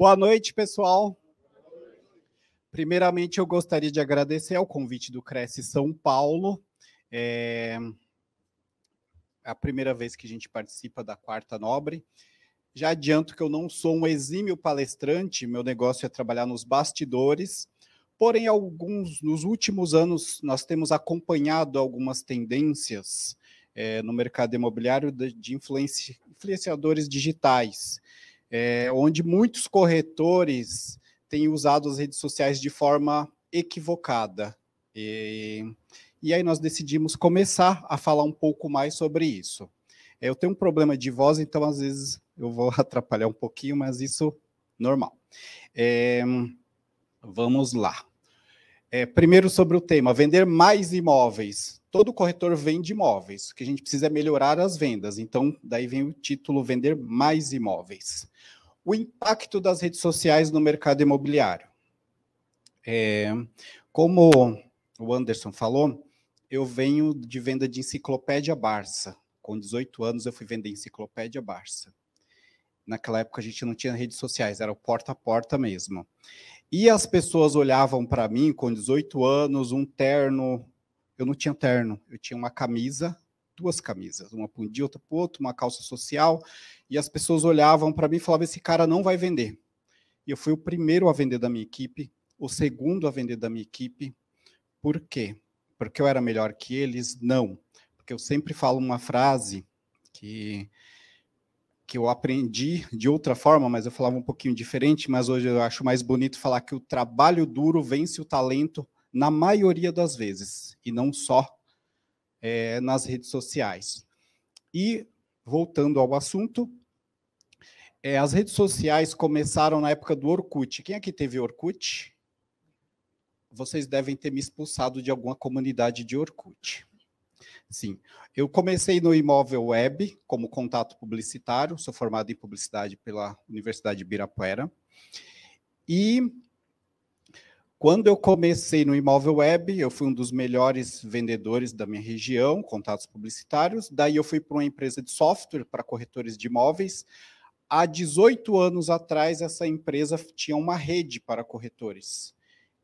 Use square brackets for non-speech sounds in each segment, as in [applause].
Boa noite, pessoal. Primeiramente, eu gostaria de agradecer ao convite do Cresce São Paulo. É a primeira vez que a gente participa da Quarta Nobre. Já adianto que eu não sou um exímio palestrante, meu negócio é trabalhar nos bastidores. Porém, alguns nos últimos anos nós temos acompanhado algumas tendências é, no mercado imobiliário de, de influenci, influenciadores digitais, é, onde muitos corretores têm usado as redes sociais de forma equivocada. E, e aí nós decidimos começar a falar um pouco mais sobre isso. É, eu tenho um problema de voz, então às vezes eu vou [laughs] atrapalhar um pouquinho, mas isso normal. É, vamos lá. É, primeiro sobre o tema, vender mais imóveis. Todo corretor vende imóveis, o que a gente precisa é melhorar as vendas. Então, daí vem o título vender mais imóveis. O impacto das redes sociais no mercado imobiliário. É, como o Anderson falou, eu venho de venda de enciclopédia Barça. Com 18 anos eu fui vender enciclopédia Barça. Naquela época a gente não tinha redes sociais, era o porta a porta mesmo. E as pessoas olhavam para mim com 18 anos, um terno. Eu não tinha terno, eu tinha uma camisa, duas camisas, uma para um dia, outra para outro, uma calça social. E as pessoas olhavam para mim e falavam: esse cara não vai vender. E eu fui o primeiro a vender da minha equipe, o segundo a vender da minha equipe. Por quê? Porque eu era melhor que eles? Não. Porque eu sempre falo uma frase que que eu aprendi de outra forma, mas eu falava um pouquinho diferente, mas hoje eu acho mais bonito falar que o trabalho duro vence o talento na maioria das vezes, e não só é, nas redes sociais. E, voltando ao assunto, é, as redes sociais começaram na época do Orkut. Quem aqui teve Orkut? Vocês devem ter me expulsado de alguma comunidade de Orkut. Sim. Eu comecei no imóvel web como contato publicitário, sou formado em publicidade pela Universidade de Ibirapuera. E quando eu comecei no imóvel web, eu fui um dos melhores vendedores da minha região, contatos publicitários. Daí eu fui para uma empresa de software para corretores de imóveis. Há 18 anos atrás, essa empresa tinha uma rede para corretores.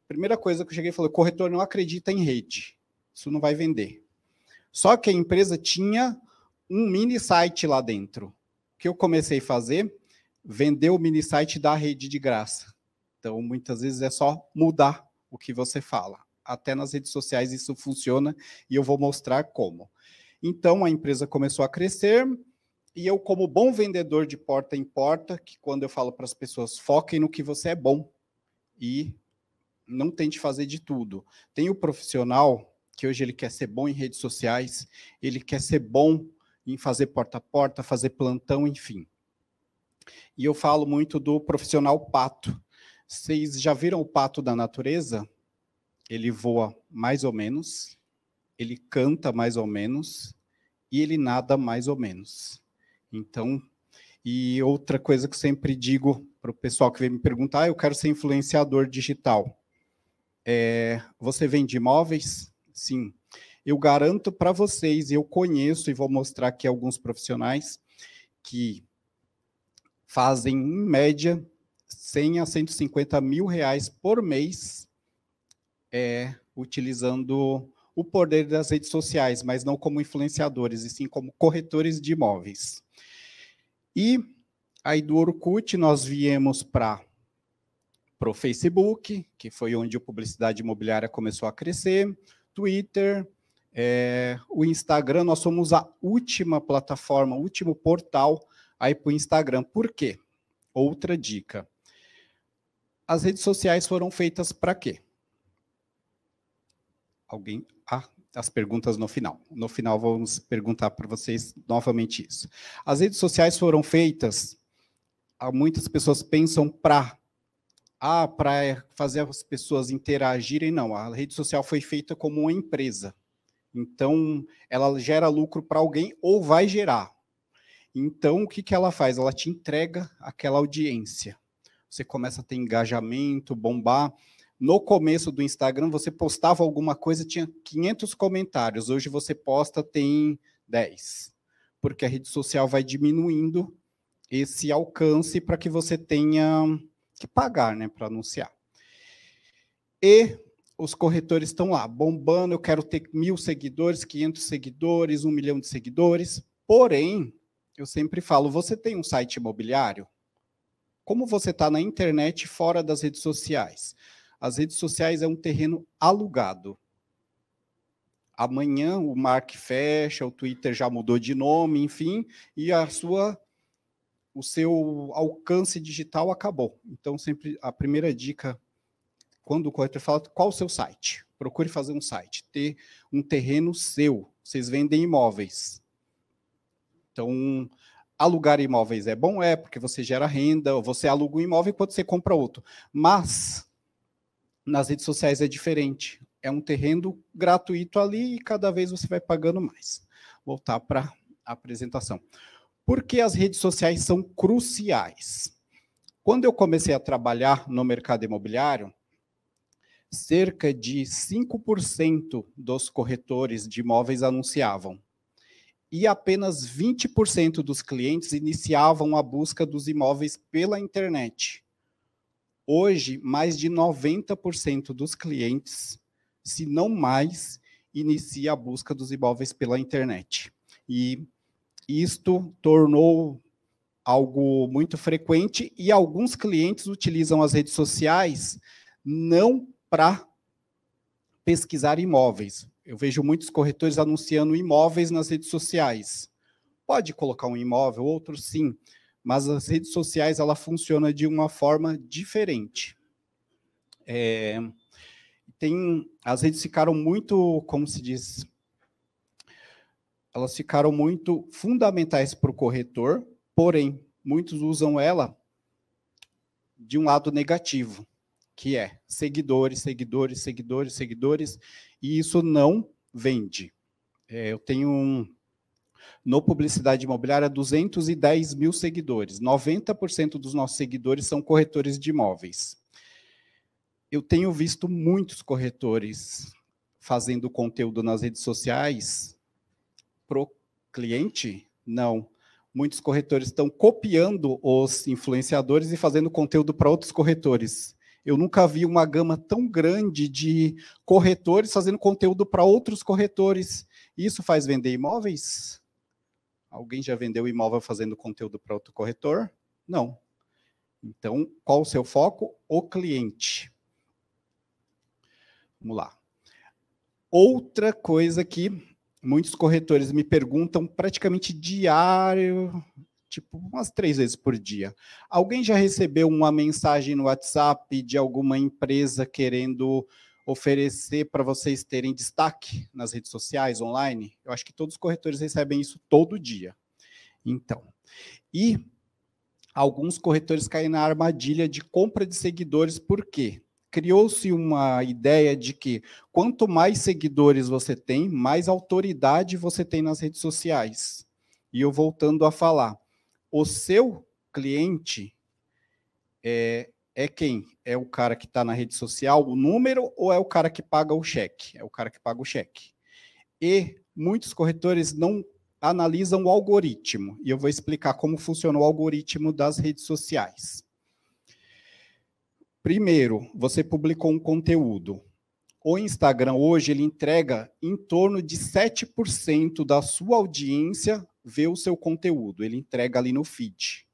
Primeira coisa que eu cheguei e falei: corretor não acredita em rede, isso não vai vender. Só que a empresa tinha um mini site lá dentro. O que eu comecei a fazer? Vender o mini site da rede de graça. Então, muitas vezes é só mudar o que você fala. Até nas redes sociais isso funciona e eu vou mostrar como. Então, a empresa começou a crescer e eu, como bom vendedor de porta em porta, que quando eu falo para as pessoas, foquem no que você é bom e não tente fazer de tudo. Tem o profissional que hoje ele quer ser bom em redes sociais, ele quer ser bom em fazer porta a porta, fazer plantão, enfim. E eu falo muito do profissional pato. Vocês já viram o pato da natureza? Ele voa mais ou menos, ele canta mais ou menos e ele nada mais ou menos. Então, e outra coisa que sempre digo para o pessoal que vem me perguntar, ah, eu quero ser influenciador digital. É, você vende imóveis? Sim. Eu garanto para vocês, eu conheço e vou mostrar aqui alguns profissionais que fazem, em média, 100 a 150 mil reais por mês é, utilizando o poder das redes sociais, mas não como influenciadores, e sim como corretores de imóveis. E aí do Orkut nós viemos para o Facebook, que foi onde a publicidade imobiliária começou a crescer, Twitter, é, o Instagram, nós somos a última plataforma, o último portal aí para o Instagram. Por quê? Outra dica. As redes sociais foram feitas para quê? Alguém? Ah, as perguntas no final. No final vamos perguntar para vocês novamente isso. As redes sociais foram feitas, muitas pessoas pensam para ah, para fazer as pessoas interagirem, não. A rede social foi feita como uma empresa. Então, ela gera lucro para alguém ou vai gerar. Então, o que, que ela faz? Ela te entrega aquela audiência. Você começa a ter engajamento, bombar. No começo do Instagram, você postava alguma coisa, tinha 500 comentários. Hoje você posta, tem 10. Porque a rede social vai diminuindo esse alcance para que você tenha que pagar né, para anunciar. E os corretores estão lá, bombando, eu quero ter mil seguidores, 500 seguidores, um milhão de seguidores. Porém, eu sempre falo, você tem um site imobiliário? Como você está na internet fora das redes sociais? As redes sociais é um terreno alugado. Amanhã o Mark fecha, o Twitter já mudou de nome, enfim, e a sua o seu alcance digital acabou. Então, sempre a primeira dica, quando o corretor fala, qual o seu site? Procure fazer um site, ter um terreno seu. Vocês vendem imóveis. Então, alugar imóveis é bom? É, porque você gera renda, você aluga um imóvel enquanto você compra outro. Mas, nas redes sociais é diferente. É um terreno gratuito ali e cada vez você vai pagando mais. Voltar para a apresentação. Por que as redes sociais são cruciais? Quando eu comecei a trabalhar no mercado imobiliário, cerca de 5% dos corretores de imóveis anunciavam. E apenas 20% dos clientes iniciavam a busca dos imóveis pela internet. Hoje, mais de 90% dos clientes, se não mais, inicia a busca dos imóveis pela internet. E isto tornou algo muito frequente e alguns clientes utilizam as redes sociais não para pesquisar imóveis. Eu vejo muitos corretores anunciando imóveis nas redes sociais. Pode colocar um imóvel, outro sim, mas as redes sociais ela funciona de uma forma diferente. É, tem, as redes ficaram muito, como se diz, elas ficaram muito fundamentais para o corretor, porém, muitos usam ela de um lado negativo, que é seguidores, seguidores, seguidores, seguidores, e isso não vende. É, eu tenho um, no Publicidade Imobiliária 210 mil seguidores, 90% dos nossos seguidores são corretores de imóveis. Eu tenho visto muitos corretores fazendo conteúdo nas redes sociais pro cliente? Não. Muitos corretores estão copiando os influenciadores e fazendo conteúdo para outros corretores. Eu nunca vi uma gama tão grande de corretores fazendo conteúdo para outros corretores. Isso faz vender imóveis? Alguém já vendeu imóvel fazendo conteúdo para outro corretor? Não. Então, qual o seu foco? O cliente. Vamos lá. Outra coisa que muitos corretores me perguntam praticamente diário, tipo umas três vezes por dia. Alguém já recebeu uma mensagem no WhatsApp de alguma empresa querendo oferecer para vocês terem destaque nas redes sociais, online? Eu acho que todos os corretores recebem isso todo dia. Então, e alguns corretores caem na armadilha de compra de seguidores, por quê? criou-se uma ideia de que quanto mais seguidores você tem, mais autoridade você tem nas redes sociais. E eu voltando a falar, o seu cliente é, é quem? É o cara que está na rede social, o número, ou é o cara que paga o cheque? É o cara que paga o cheque. E muitos corretores não analisam o algoritmo. E eu vou explicar como funciona o algoritmo das redes sociais. Primeiro, você publicou um conteúdo. O Instagram hoje ele entrega em torno de 7% da sua audiência ver o seu conteúdo, ele entrega ali no feed.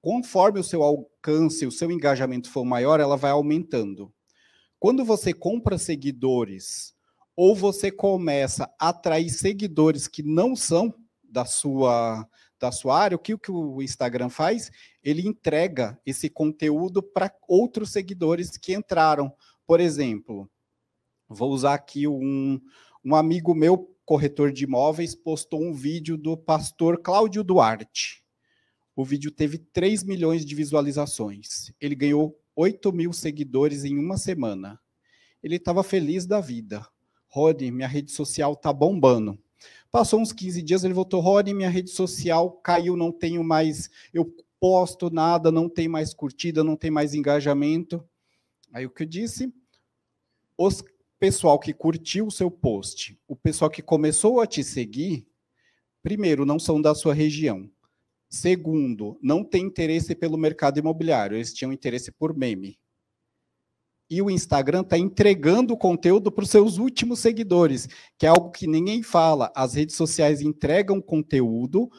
Conforme o seu alcance, o seu engajamento for maior, ela vai aumentando. Quando você compra seguidores ou você começa a atrair seguidores que não são da sua da sua área, o que, o que o Instagram faz? Ele entrega esse conteúdo para outros seguidores que entraram. Por exemplo, vou usar aqui um, um amigo meu, corretor de imóveis, postou um vídeo do pastor Cláudio Duarte. O vídeo teve 3 milhões de visualizações. Ele ganhou 8 mil seguidores em uma semana. Ele estava feliz da vida. Rod, minha rede social tá bombando. Passou uns 15 dias, ele voltou, Rony, minha rede social caiu, não tenho mais, eu posto nada, não tem mais curtida, não tem mais engajamento. Aí o que eu disse? Os pessoal que curtiu o seu post, o pessoal que começou a te seguir, primeiro, não são da sua região. Segundo, não tem interesse pelo mercado imobiliário, eles tinham interesse por meme. E o Instagram está entregando conteúdo para os seus últimos seguidores, que é algo que ninguém fala. As redes sociais entregam conteúdo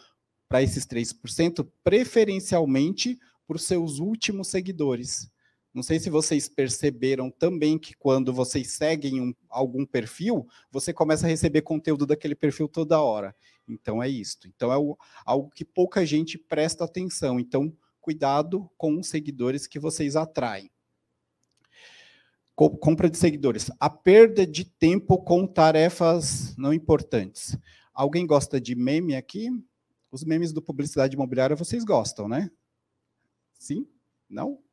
para esses 3%, preferencialmente para os seus últimos seguidores. Não sei se vocês perceberam também que quando vocês seguem um, algum perfil, você começa a receber conteúdo daquele perfil toda hora. Então é isso. Então é o, algo que pouca gente presta atenção. Então, cuidado com os seguidores que vocês atraem. compra de seguidores. A perda de tempo com tarefas não importantes. Alguém gosta de meme aqui? Os memes do publicidade imobiliária vocês gostam, né? Sim? Não?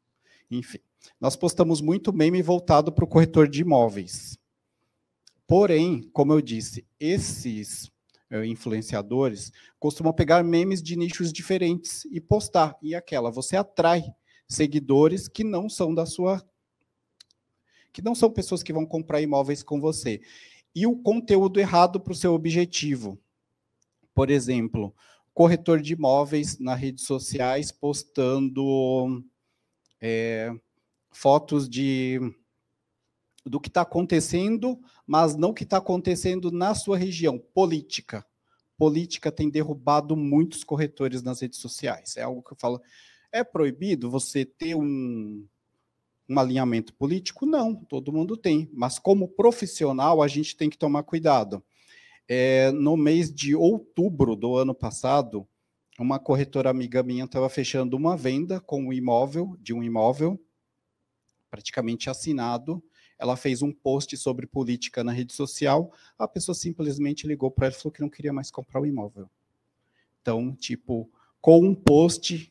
Enfim. Nós postamos muito meme voltado para o corretor de imóveis. Porém, como eu disse, esses uh, influenciadores costumam pegar memes de nichos diferentes e postar. E aquela, você atrai seguidores que não são da sua. que não são pessoas que vão comprar imóveis com você. E o conteúdo errado para o seu objetivo. Por exemplo, corretor de imóveis nas redes sociais postando. É, fotos de do que está acontecendo, mas não o que está acontecendo na sua região. Política. Política tem derrubado muitos corretores nas redes sociais. É algo que eu falo. É proibido você ter um, um alinhamento político? Não, todo mundo tem. Mas como profissional, a gente tem que tomar cuidado. É, no mês de outubro do ano passado, uma corretora amiga minha estava fechando uma venda com um imóvel, de um imóvel, praticamente assinado. Ela fez um post sobre política na rede social. A pessoa simplesmente ligou para ela e falou que não queria mais comprar o imóvel. Então, tipo, com um post,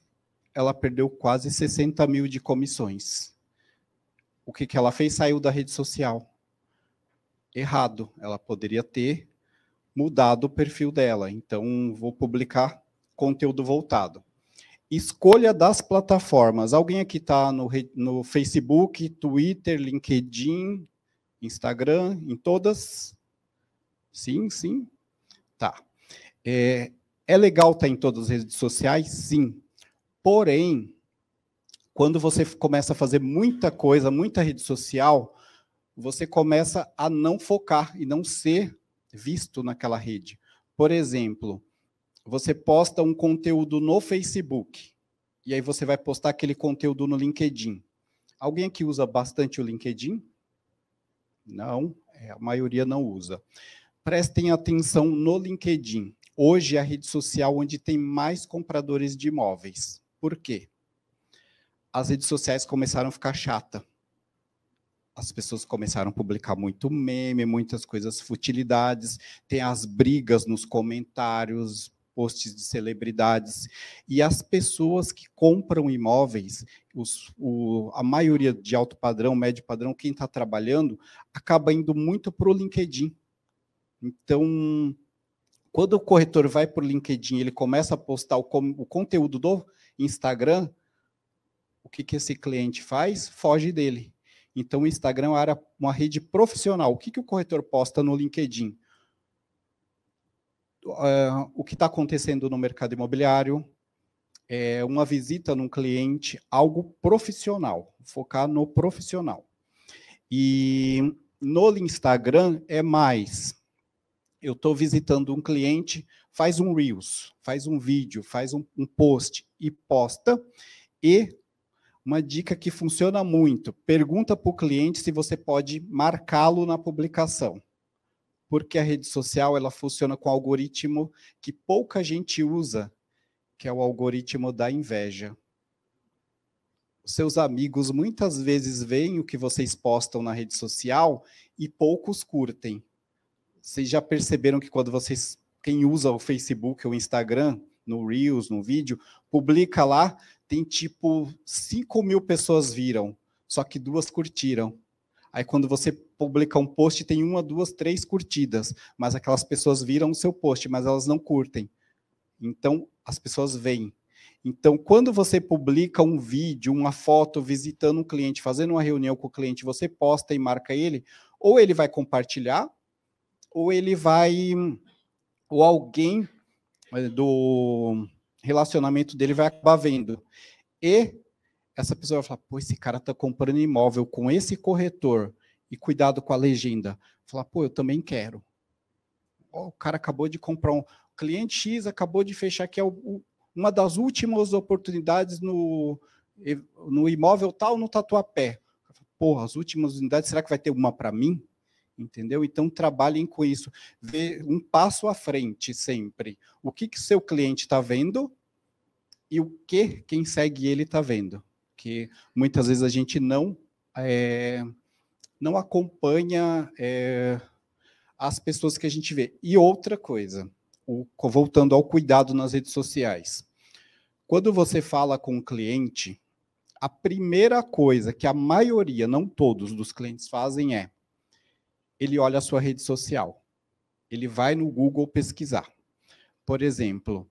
ela perdeu quase 60 mil de comissões. O que, que ela fez? Saiu da rede social. Errado. Ela poderia ter mudado o perfil dela. Então, vou publicar conteúdo voltado. Escolha das plataformas. Alguém aqui está no, no Facebook, Twitter, LinkedIn, Instagram, em todas? Sim, sim. Tá. É, é legal estar tá em todas as redes sociais? Sim. Porém, quando você começa a fazer muita coisa, muita rede social, você começa a não focar e não ser visto naquela rede. Por exemplo, você posta um conteúdo no Facebook e aí você vai postar aquele conteúdo no LinkedIn. Alguém aqui usa bastante o LinkedIn? Não, é, a maioria não usa. Prestem atenção no LinkedIn. Hoje é a rede social onde tem mais compradores de imóveis. Por quê? As redes sociais começaram a ficar chata. As pessoas começaram a publicar muito meme, muitas coisas futilidades, tem as brigas nos comentários, posts de celebridades. E as pessoas que compram imóveis, os, o, a maioria de alto padrão, médio padrão, quem está trabalhando, acaba indo muito para o LinkedIn. Então, quando o corretor vai para o LinkedIn, ele começa a postar o, o conteúdo do Instagram, o que, que esse cliente faz? Foge dele. Então, o Instagram era uma rede profissional. O que, que o corretor posta no LinkedIn? Uh, o que está acontecendo no mercado imobiliário, é uma visita num cliente, algo profissional, focar no profissional. E no Instagram é mais. Eu estou visitando um cliente, faz um Reels, faz um vídeo, faz um, um post e posta. E uma dica que funciona muito: pergunta para o cliente se você pode marcá-lo na publicação porque a rede social ela funciona com um algoritmo que pouca gente usa, que é o algoritmo da inveja. seus amigos muitas vezes veem o que vocês postam na rede social e poucos curtem. Vocês já perceberam que quando vocês, quem usa o Facebook ou o Instagram, no Reels, no vídeo, publica lá, tem tipo 5 mil pessoas viram, só que duas curtiram. Aí quando você publica um post, tem uma, duas, três curtidas, mas aquelas pessoas viram o seu post, mas elas não curtem. Então, as pessoas veem. Então, quando você publica um vídeo, uma foto visitando um cliente, fazendo uma reunião com o cliente, você posta e marca ele, ou ele vai compartilhar, ou ele vai, ou alguém eh, do relacionamento dele vai acabar vendo. E essa pessoa vai falar: pô, esse cara está comprando imóvel com esse corretor e cuidado com a legenda. Falar, pô, eu também quero. Oh, o cara acabou de comprar um. O cliente X acabou de fechar, que é o, uma das últimas oportunidades no, no imóvel tal, no Tatuapé. Porra, as últimas unidades, será que vai ter uma para mim? Entendeu? Então, trabalhem com isso. Vê um passo à frente sempre. O que, que seu cliente está vendo e o que quem segue ele está vendo. Que muitas vezes a gente não é, não acompanha é, as pessoas que a gente vê. E outra coisa, o, voltando ao cuidado nas redes sociais. Quando você fala com o cliente, a primeira coisa que a maioria, não todos, dos clientes fazem é ele olha a sua rede social. Ele vai no Google pesquisar. Por exemplo,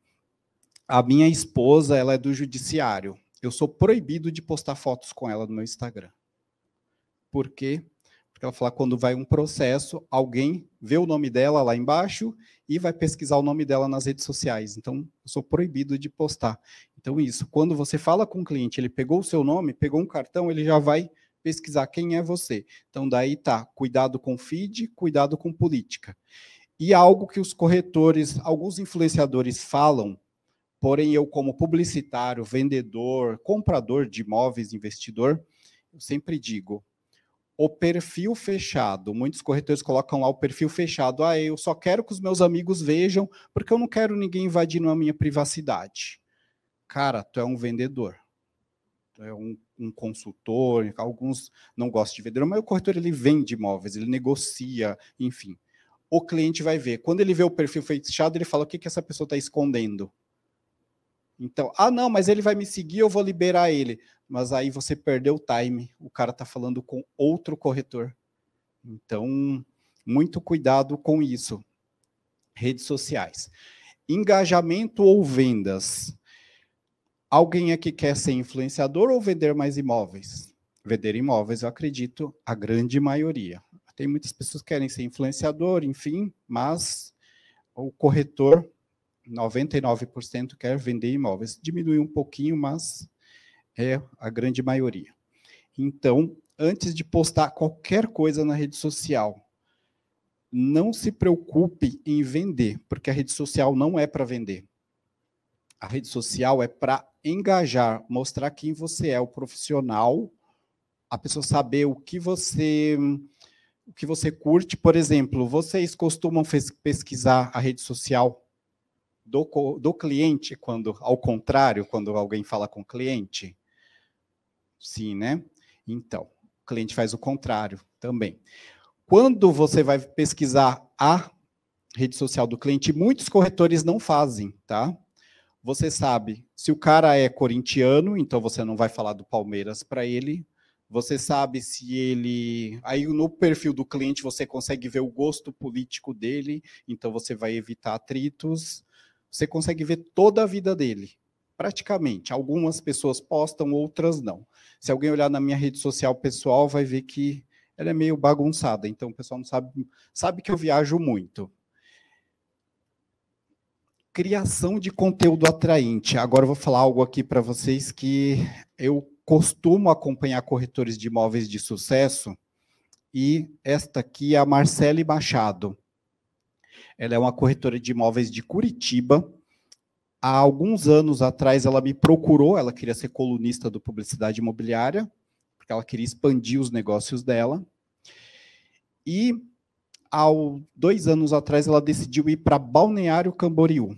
a minha esposa, ela é do judiciário. Eu sou proibido de postar fotos com ela no meu Instagram. Por quê? Porque ela fala quando vai um processo, alguém vê o nome dela lá embaixo e vai pesquisar o nome dela nas redes sociais. Então, eu sou proibido de postar. Então, isso, quando você fala com o cliente, ele pegou o seu nome, pegou um cartão, ele já vai pesquisar quem é você. Então, daí tá, cuidado com feed, cuidado com política. E algo que os corretores, alguns influenciadores falam, porém eu como publicitário, vendedor, comprador de imóveis, investidor, eu sempre digo, o perfil fechado. Muitos corretores colocam lá o perfil fechado. Ah, eu só quero que os meus amigos vejam, porque eu não quero ninguém invadindo a minha privacidade. Cara, tu é um vendedor. Tu é um, um consultor. Alguns não gostam de vendedor, mas o corretor ele vende imóveis, ele negocia, enfim. O cliente vai ver. Quando ele vê o perfil fechado, ele fala: o que, que essa pessoa está escondendo? Então, ah, não, mas ele vai me seguir, eu vou liberar ele. Mas aí você perdeu o time, o cara está falando com outro corretor. Então, muito cuidado com isso. Redes sociais. Engajamento ou vendas? Alguém aqui quer ser influenciador ou vender mais imóveis? Vender imóveis, eu acredito, a grande maioria. Tem muitas pessoas que querem ser influenciador, enfim, mas o corretor 99% quer vender imóveis. Diminui um pouquinho, mas é a grande maioria. Então, antes de postar qualquer coisa na rede social, não se preocupe em vender, porque a rede social não é para vender. A rede social é para engajar, mostrar quem você é, o profissional, a pessoa saber o que você o que você curte. Por exemplo, vocês costumam pesquisar a rede social do, do cliente, quando, ao contrário, quando alguém fala com o cliente? Sim, né? Então, o cliente faz o contrário também. Quando você vai pesquisar a rede social do cliente, muitos corretores não fazem, tá? Você sabe, se o cara é corintiano, então você não vai falar do Palmeiras para ele. Você sabe se ele. Aí no perfil do cliente você consegue ver o gosto político dele, então você vai evitar atritos você consegue ver toda a vida dele, praticamente. Algumas pessoas postam, outras não. Se alguém olhar na minha rede social pessoal, vai ver que ela é meio bagunçada, então o pessoal não sabe, sabe que eu viajo muito. Criação de conteúdo atraente. Agora eu vou falar algo aqui para vocês que eu costumo acompanhar corretores de imóveis de sucesso, e esta aqui é a Marcele Machado. Ela é uma corretora de imóveis de Curitiba. Há alguns anos atrás, ela me procurou, ela queria ser colunista do Publicidade Imobiliária, porque ela queria expandir os negócios dela. E, há dois anos atrás, ela decidiu ir para Balneário Camboriú.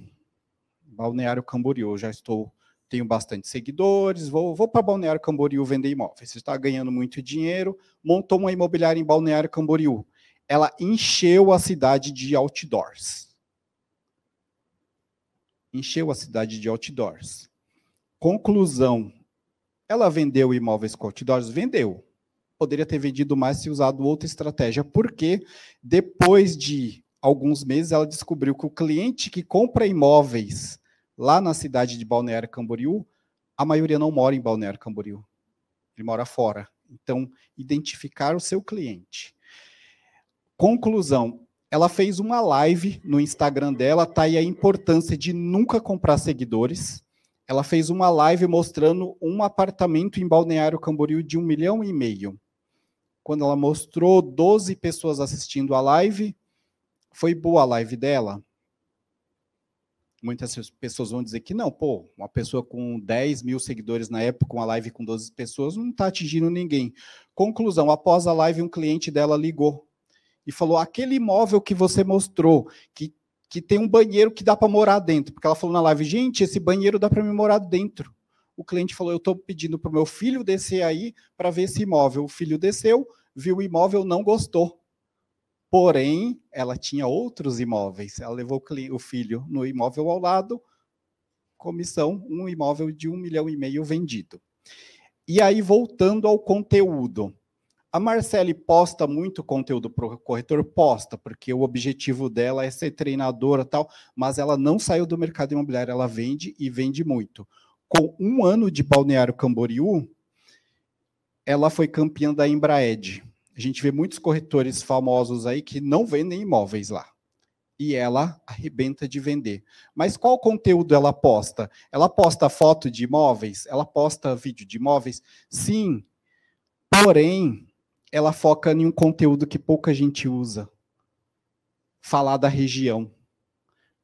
Balneário Camboriú, já estou tenho bastante seguidores, vou, vou para Balneário Camboriú vender imóveis. Está ganhando muito dinheiro, montou uma imobiliária em Balneário Camboriú ela encheu a cidade de outdoors. Encheu a cidade de outdoors. Conclusão: ela vendeu imóveis com outdoors? Vendeu. Poderia ter vendido mais se usado outra estratégia, porque depois de alguns meses ela descobriu que o cliente que compra imóveis lá na cidade de Balneário Camboriú, a maioria não mora em Balneário Camboriú. Ele mora fora. Então, identificar o seu cliente. Conclusão, ela fez uma live no Instagram dela, tá aí a importância de nunca comprar seguidores. ela fez uma live mostrando um apartamento em Balneário Camboriú de um milhão e meio. Quando ela mostrou 12 pessoas assistindo a live, foi boa a live dela? Muitas pessoas vão dizer que não, pô, uma pessoa com 10 mil seguidores na época, uma live com 12 pessoas, não está atingindo ninguém. Conclusão: após a live, um cliente dela ligou e falou: aquele imóvel que você mostrou, que, que tem um banheiro que dá para morar dentro. Porque ela falou na live: gente, esse banheiro dá para me morar dentro. O cliente falou: eu estou pedindo para o meu filho descer aí para ver esse imóvel. O filho desceu, viu o imóvel, não gostou. Porém, ela tinha outros imóveis. Ela levou o filho no imóvel ao lado, comissão, um imóvel de um milhão e meio vendido. E aí, voltando ao conteúdo. A Marcele posta muito conteúdo para o corretor? Posta, porque o objetivo dela é ser treinadora tal, mas ela não saiu do mercado imobiliário, ela vende e vende muito. Com um ano de Balneário Camboriú, ela foi campeã da Embraed. A gente vê muitos corretores famosos aí que não vendem imóveis lá. E ela arrebenta de vender. Mas qual conteúdo ela posta? Ela posta foto de imóveis? Ela posta vídeo de imóveis? Sim. Porém, ela foca em um conteúdo que pouca gente usa. Falar da região.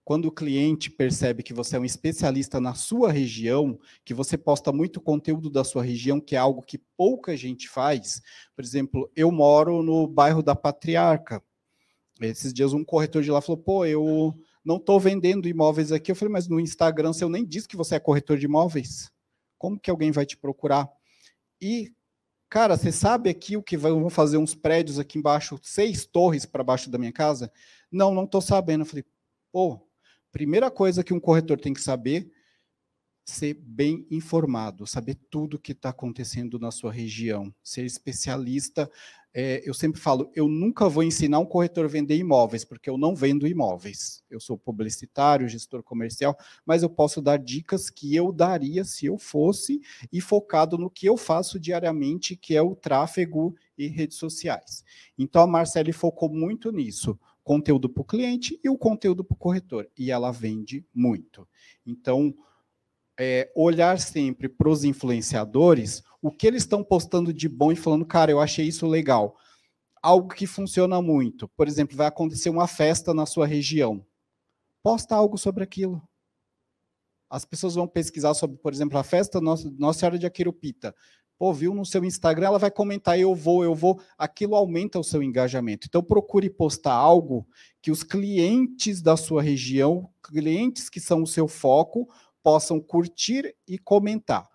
Quando o cliente percebe que você é um especialista na sua região, que você posta muito conteúdo da sua região, que é algo que pouca gente faz. Por exemplo, eu moro no bairro da Patriarca. Esses dias um corretor de lá falou: pô, eu não estou vendendo imóveis aqui. Eu falei, mas no Instagram você nem disse que você é corretor de imóveis. Como que alguém vai te procurar? E, cara, você sabe aqui o que vão fazer uns prédios aqui embaixo, seis torres para baixo da minha casa? Não, não estou sabendo. Eu falei, pô, Primeira coisa que um corretor tem que saber, ser bem informado, saber tudo o que está acontecendo na sua região, ser especialista. É, eu sempre falo, eu nunca vou ensinar um corretor a vender imóveis, porque eu não vendo imóveis. Eu sou publicitário, gestor comercial, mas eu posso dar dicas que eu daria se eu fosse e focado no que eu faço diariamente, que é o tráfego e redes sociais. Então a Marcele focou muito nisso conteúdo para o cliente e o conteúdo para o corretor. E ela vende muito. Então, é, olhar sempre para os influenciadores, o que eles estão postando de bom e falando, cara, eu achei isso legal. Algo que funciona muito. Por exemplo, vai acontecer uma festa na sua região. Posta algo sobre aquilo. As pessoas vão pesquisar sobre, por exemplo, a festa Nossa, Nossa Senhora de Aquirupita pô, viu no seu Instagram, ela vai comentar, eu vou, eu vou, aquilo aumenta o seu engajamento. Então procure postar algo que os clientes da sua região, clientes que são o seu foco, possam curtir e comentar.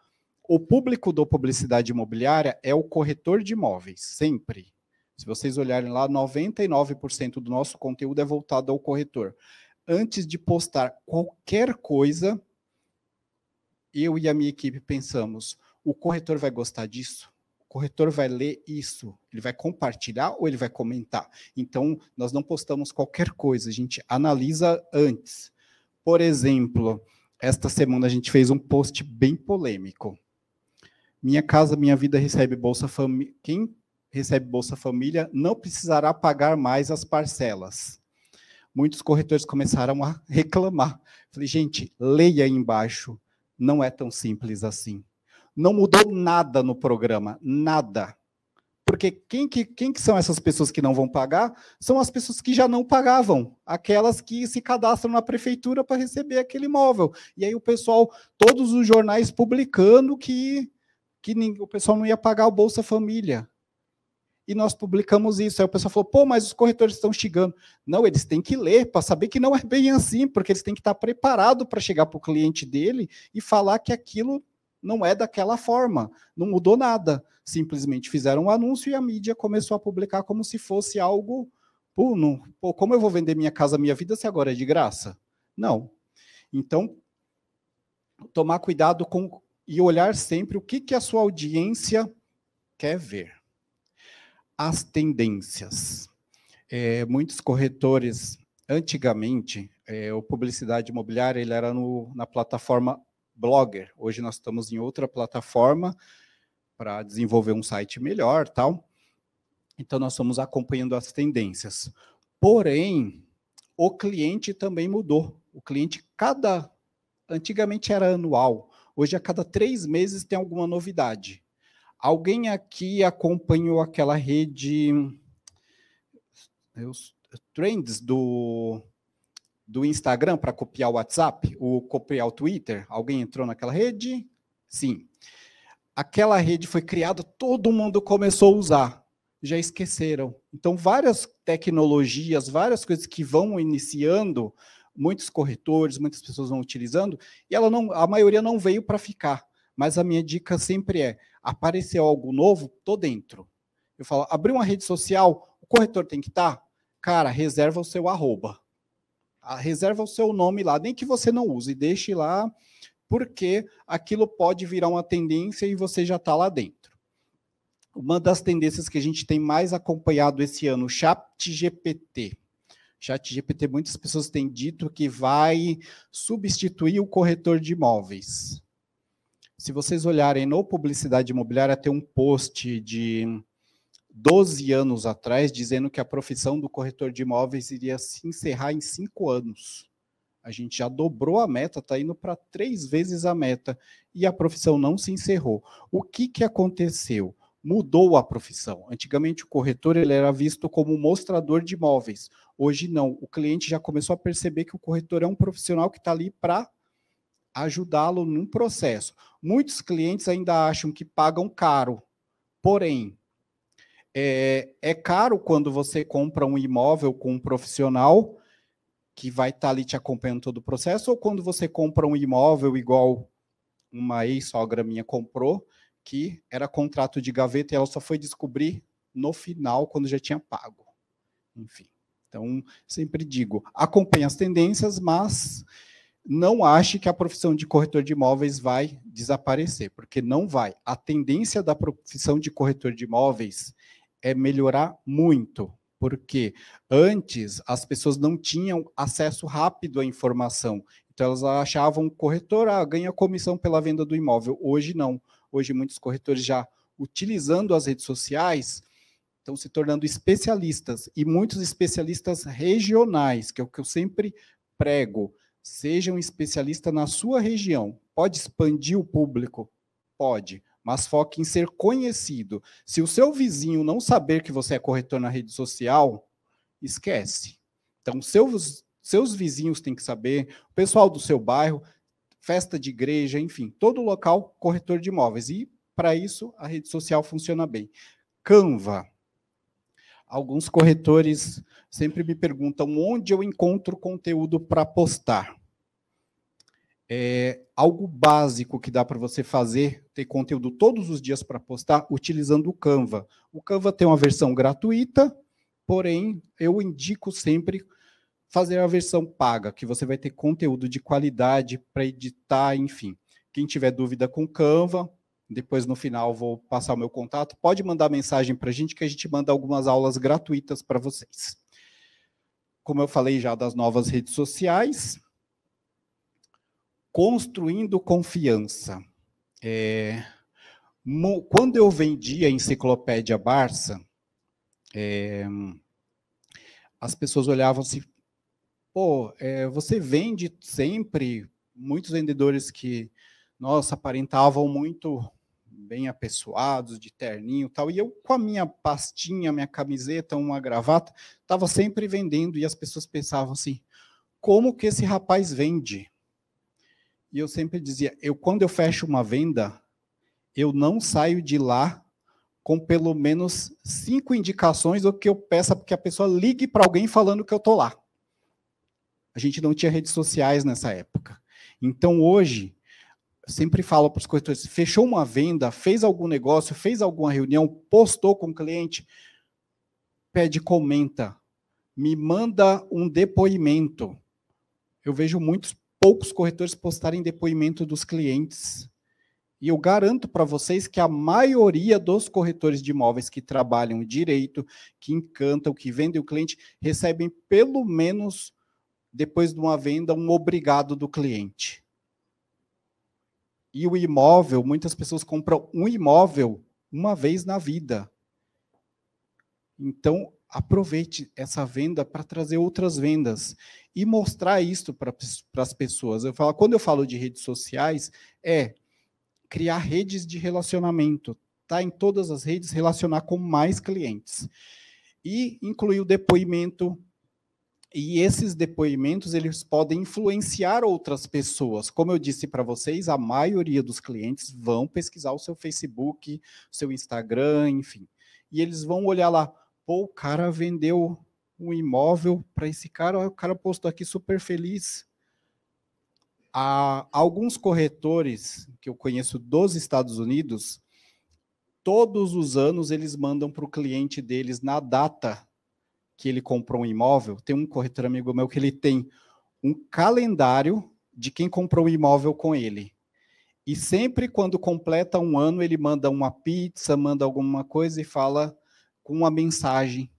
O público do publicidade imobiliária é o corretor de imóveis, sempre. Se vocês olharem lá, 99% do nosso conteúdo é voltado ao corretor. Antes de postar qualquer coisa, eu e a minha equipe pensamos: o corretor vai gostar disso? O corretor vai ler isso? Ele vai compartilhar ou ele vai comentar? Então, nós não postamos qualquer coisa, a gente analisa antes. Por exemplo, esta semana a gente fez um post bem polêmico. Minha casa, minha vida recebe Bolsa Família. Quem recebe Bolsa Família não precisará pagar mais as parcelas. Muitos corretores começaram a [laughs] reclamar. Falei, gente, leia aí embaixo. Não é tão simples assim. Não mudou nada no programa, nada. Porque quem que, quem que são essas pessoas que não vão pagar? São as pessoas que já não pagavam, aquelas que se cadastram na prefeitura para receber aquele imóvel. E aí o pessoal, todos os jornais publicando que, que o pessoal não ia pagar o Bolsa Família. E nós publicamos isso. Aí o pessoal falou: pô, mas os corretores estão chegando. Não, eles têm que ler para saber que não é bem assim, porque eles têm que estar preparados para chegar para o cliente dele e falar que aquilo não é daquela forma, não mudou nada. Simplesmente fizeram um anúncio e a mídia começou a publicar como se fosse algo. Pô, não, pô, como eu vou vender minha casa, minha vida, se agora é de graça? Não. Então, tomar cuidado com e olhar sempre o que, que a sua audiência quer ver. As tendências. É, muitos corretores, antigamente, é, o publicidade imobiliária ele era no, na plataforma Blogger. Hoje nós estamos em outra plataforma para desenvolver um site melhor, tal. Então nós estamos acompanhando as tendências. Porém, o cliente também mudou. O cliente cada antigamente era anual, Hoje, a cada três meses, tem alguma novidade. Alguém aqui acompanhou aquela rede os trends do, do Instagram para copiar o WhatsApp, o copiar o Twitter? Alguém entrou naquela rede? Sim. Aquela rede foi criada, todo mundo começou a usar. Já esqueceram. Então, várias tecnologias, várias coisas que vão iniciando, muitos corretores, muitas pessoas vão utilizando, e ela não, a maioria não veio para ficar. Mas a minha dica sempre é: apareceu algo novo, tô dentro. Eu falo, abrir uma rede social, o corretor tem que estar? Tá? Cara, reserva o seu arroba. Ah, reserva o seu nome lá, nem que você não use, deixe lá, porque aquilo pode virar uma tendência e você já está lá dentro. Uma das tendências que a gente tem mais acompanhado esse ano, o Chat GPT. Chat GPT, muitas pessoas têm dito que vai substituir o corretor de imóveis. Se vocês olharem no Publicidade Imobiliária, tem um post de 12 anos atrás, dizendo que a profissão do corretor de imóveis iria se encerrar em cinco anos. A gente já dobrou a meta, está indo para três vezes a meta, e a profissão não se encerrou. O que, que aconteceu? Mudou a profissão. Antigamente, o corretor ele era visto como mostrador de imóveis. Hoje, não. O cliente já começou a perceber que o corretor é um profissional que está ali para ajudá-lo num processo. Muitos clientes ainda acham que pagam caro. Porém, é, é caro quando você compra um imóvel com um profissional que vai estar tá ali te acompanhando todo o processo, ou quando você compra um imóvel igual uma ex-sogra minha comprou, que era contrato de gaveta e ela só foi descobrir no final, quando já tinha pago. Enfim. Então, sempre digo, acompanhe as tendências, mas não ache que a profissão de corretor de imóveis vai desaparecer, porque não vai. A tendência da profissão de corretor de imóveis é melhorar muito, porque antes as pessoas não tinham acesso rápido à informação. Então elas achavam corretor ah, ganha comissão pela venda do imóvel. Hoje não. Hoje muitos corretores já utilizando as redes sociais estão se tornando especialistas e muitos especialistas regionais, que é o que eu sempre prego. Seja um especialista na sua região. Pode expandir o público? Pode mas foque em ser conhecido. Se o seu vizinho não saber que você é corretor na rede social, esquece. Então, seus, seus vizinhos têm que saber, o pessoal do seu bairro, festa de igreja, enfim, todo local corretor de imóveis. E, para isso, a rede social funciona bem. Canva. Alguns corretores sempre me perguntam onde eu encontro conteúdo para postar é, algo básico que dá para você fazer, ter conteúdo todos os dias para postar, utilizando o Canva. O Canva tem uma versão gratuita, porém, eu indico sempre fazer a versão paga, que você vai ter conteúdo de qualidade para editar, enfim. Quem tiver dúvida com Canva, depois no final vou passar o meu contato, pode mandar mensagem para a gente que a gente manda algumas aulas gratuitas para vocês. Como eu falei já das novas redes sociais, construindo confiança. É, quando eu vendi a enciclopédia Barça, é, as pessoas olhavam assim, pô, é, você vende sempre, muitos vendedores que, nossa, aparentavam muito bem apessoados, de terninho e tal, e eu com a minha pastinha, minha camiseta, uma gravata, estava sempre vendendo, e as pessoas pensavam assim, como que esse rapaz vende? E eu sempre dizia, eu quando eu fecho uma venda, eu não saio de lá com pelo menos cinco indicações do que eu peça porque a pessoa ligue para alguém falando que eu estou lá. A gente não tinha redes sociais nessa época. Então hoje, sempre falo para os corretores, fechou uma venda, fez algum negócio, fez alguma reunião, postou com o cliente, pede comenta, me manda um depoimento. Eu vejo muitos poucos corretores postarem depoimento dos clientes. E eu garanto para vocês que a maioria dos corretores de imóveis que trabalham direito, que encantam, que vendem o cliente, recebem pelo menos, depois de uma venda, um obrigado do cliente. E o imóvel, muitas pessoas compram um imóvel uma vez na vida. Então, aproveite essa venda para trazer outras vendas e mostrar isso para as pessoas. Eu falo, quando eu falo de redes sociais, é criar redes de relacionamento, tá em todas as redes, relacionar com mais clientes. E incluir o depoimento e esses depoimentos eles podem influenciar outras pessoas. Como eu disse para vocês, a maioria dos clientes vão pesquisar o seu Facebook, o seu Instagram, enfim. E eles vão olhar lá, pô, o cara vendeu um imóvel para esse cara, o cara postou aqui super feliz. Há alguns corretores que eu conheço dos Estados Unidos, todos os anos eles mandam para o cliente deles na data que ele comprou um imóvel, tem um corretor amigo meu que ele tem um calendário de quem comprou o imóvel com ele. E sempre quando completa um ano, ele manda uma pizza, manda alguma coisa e fala com uma mensagem.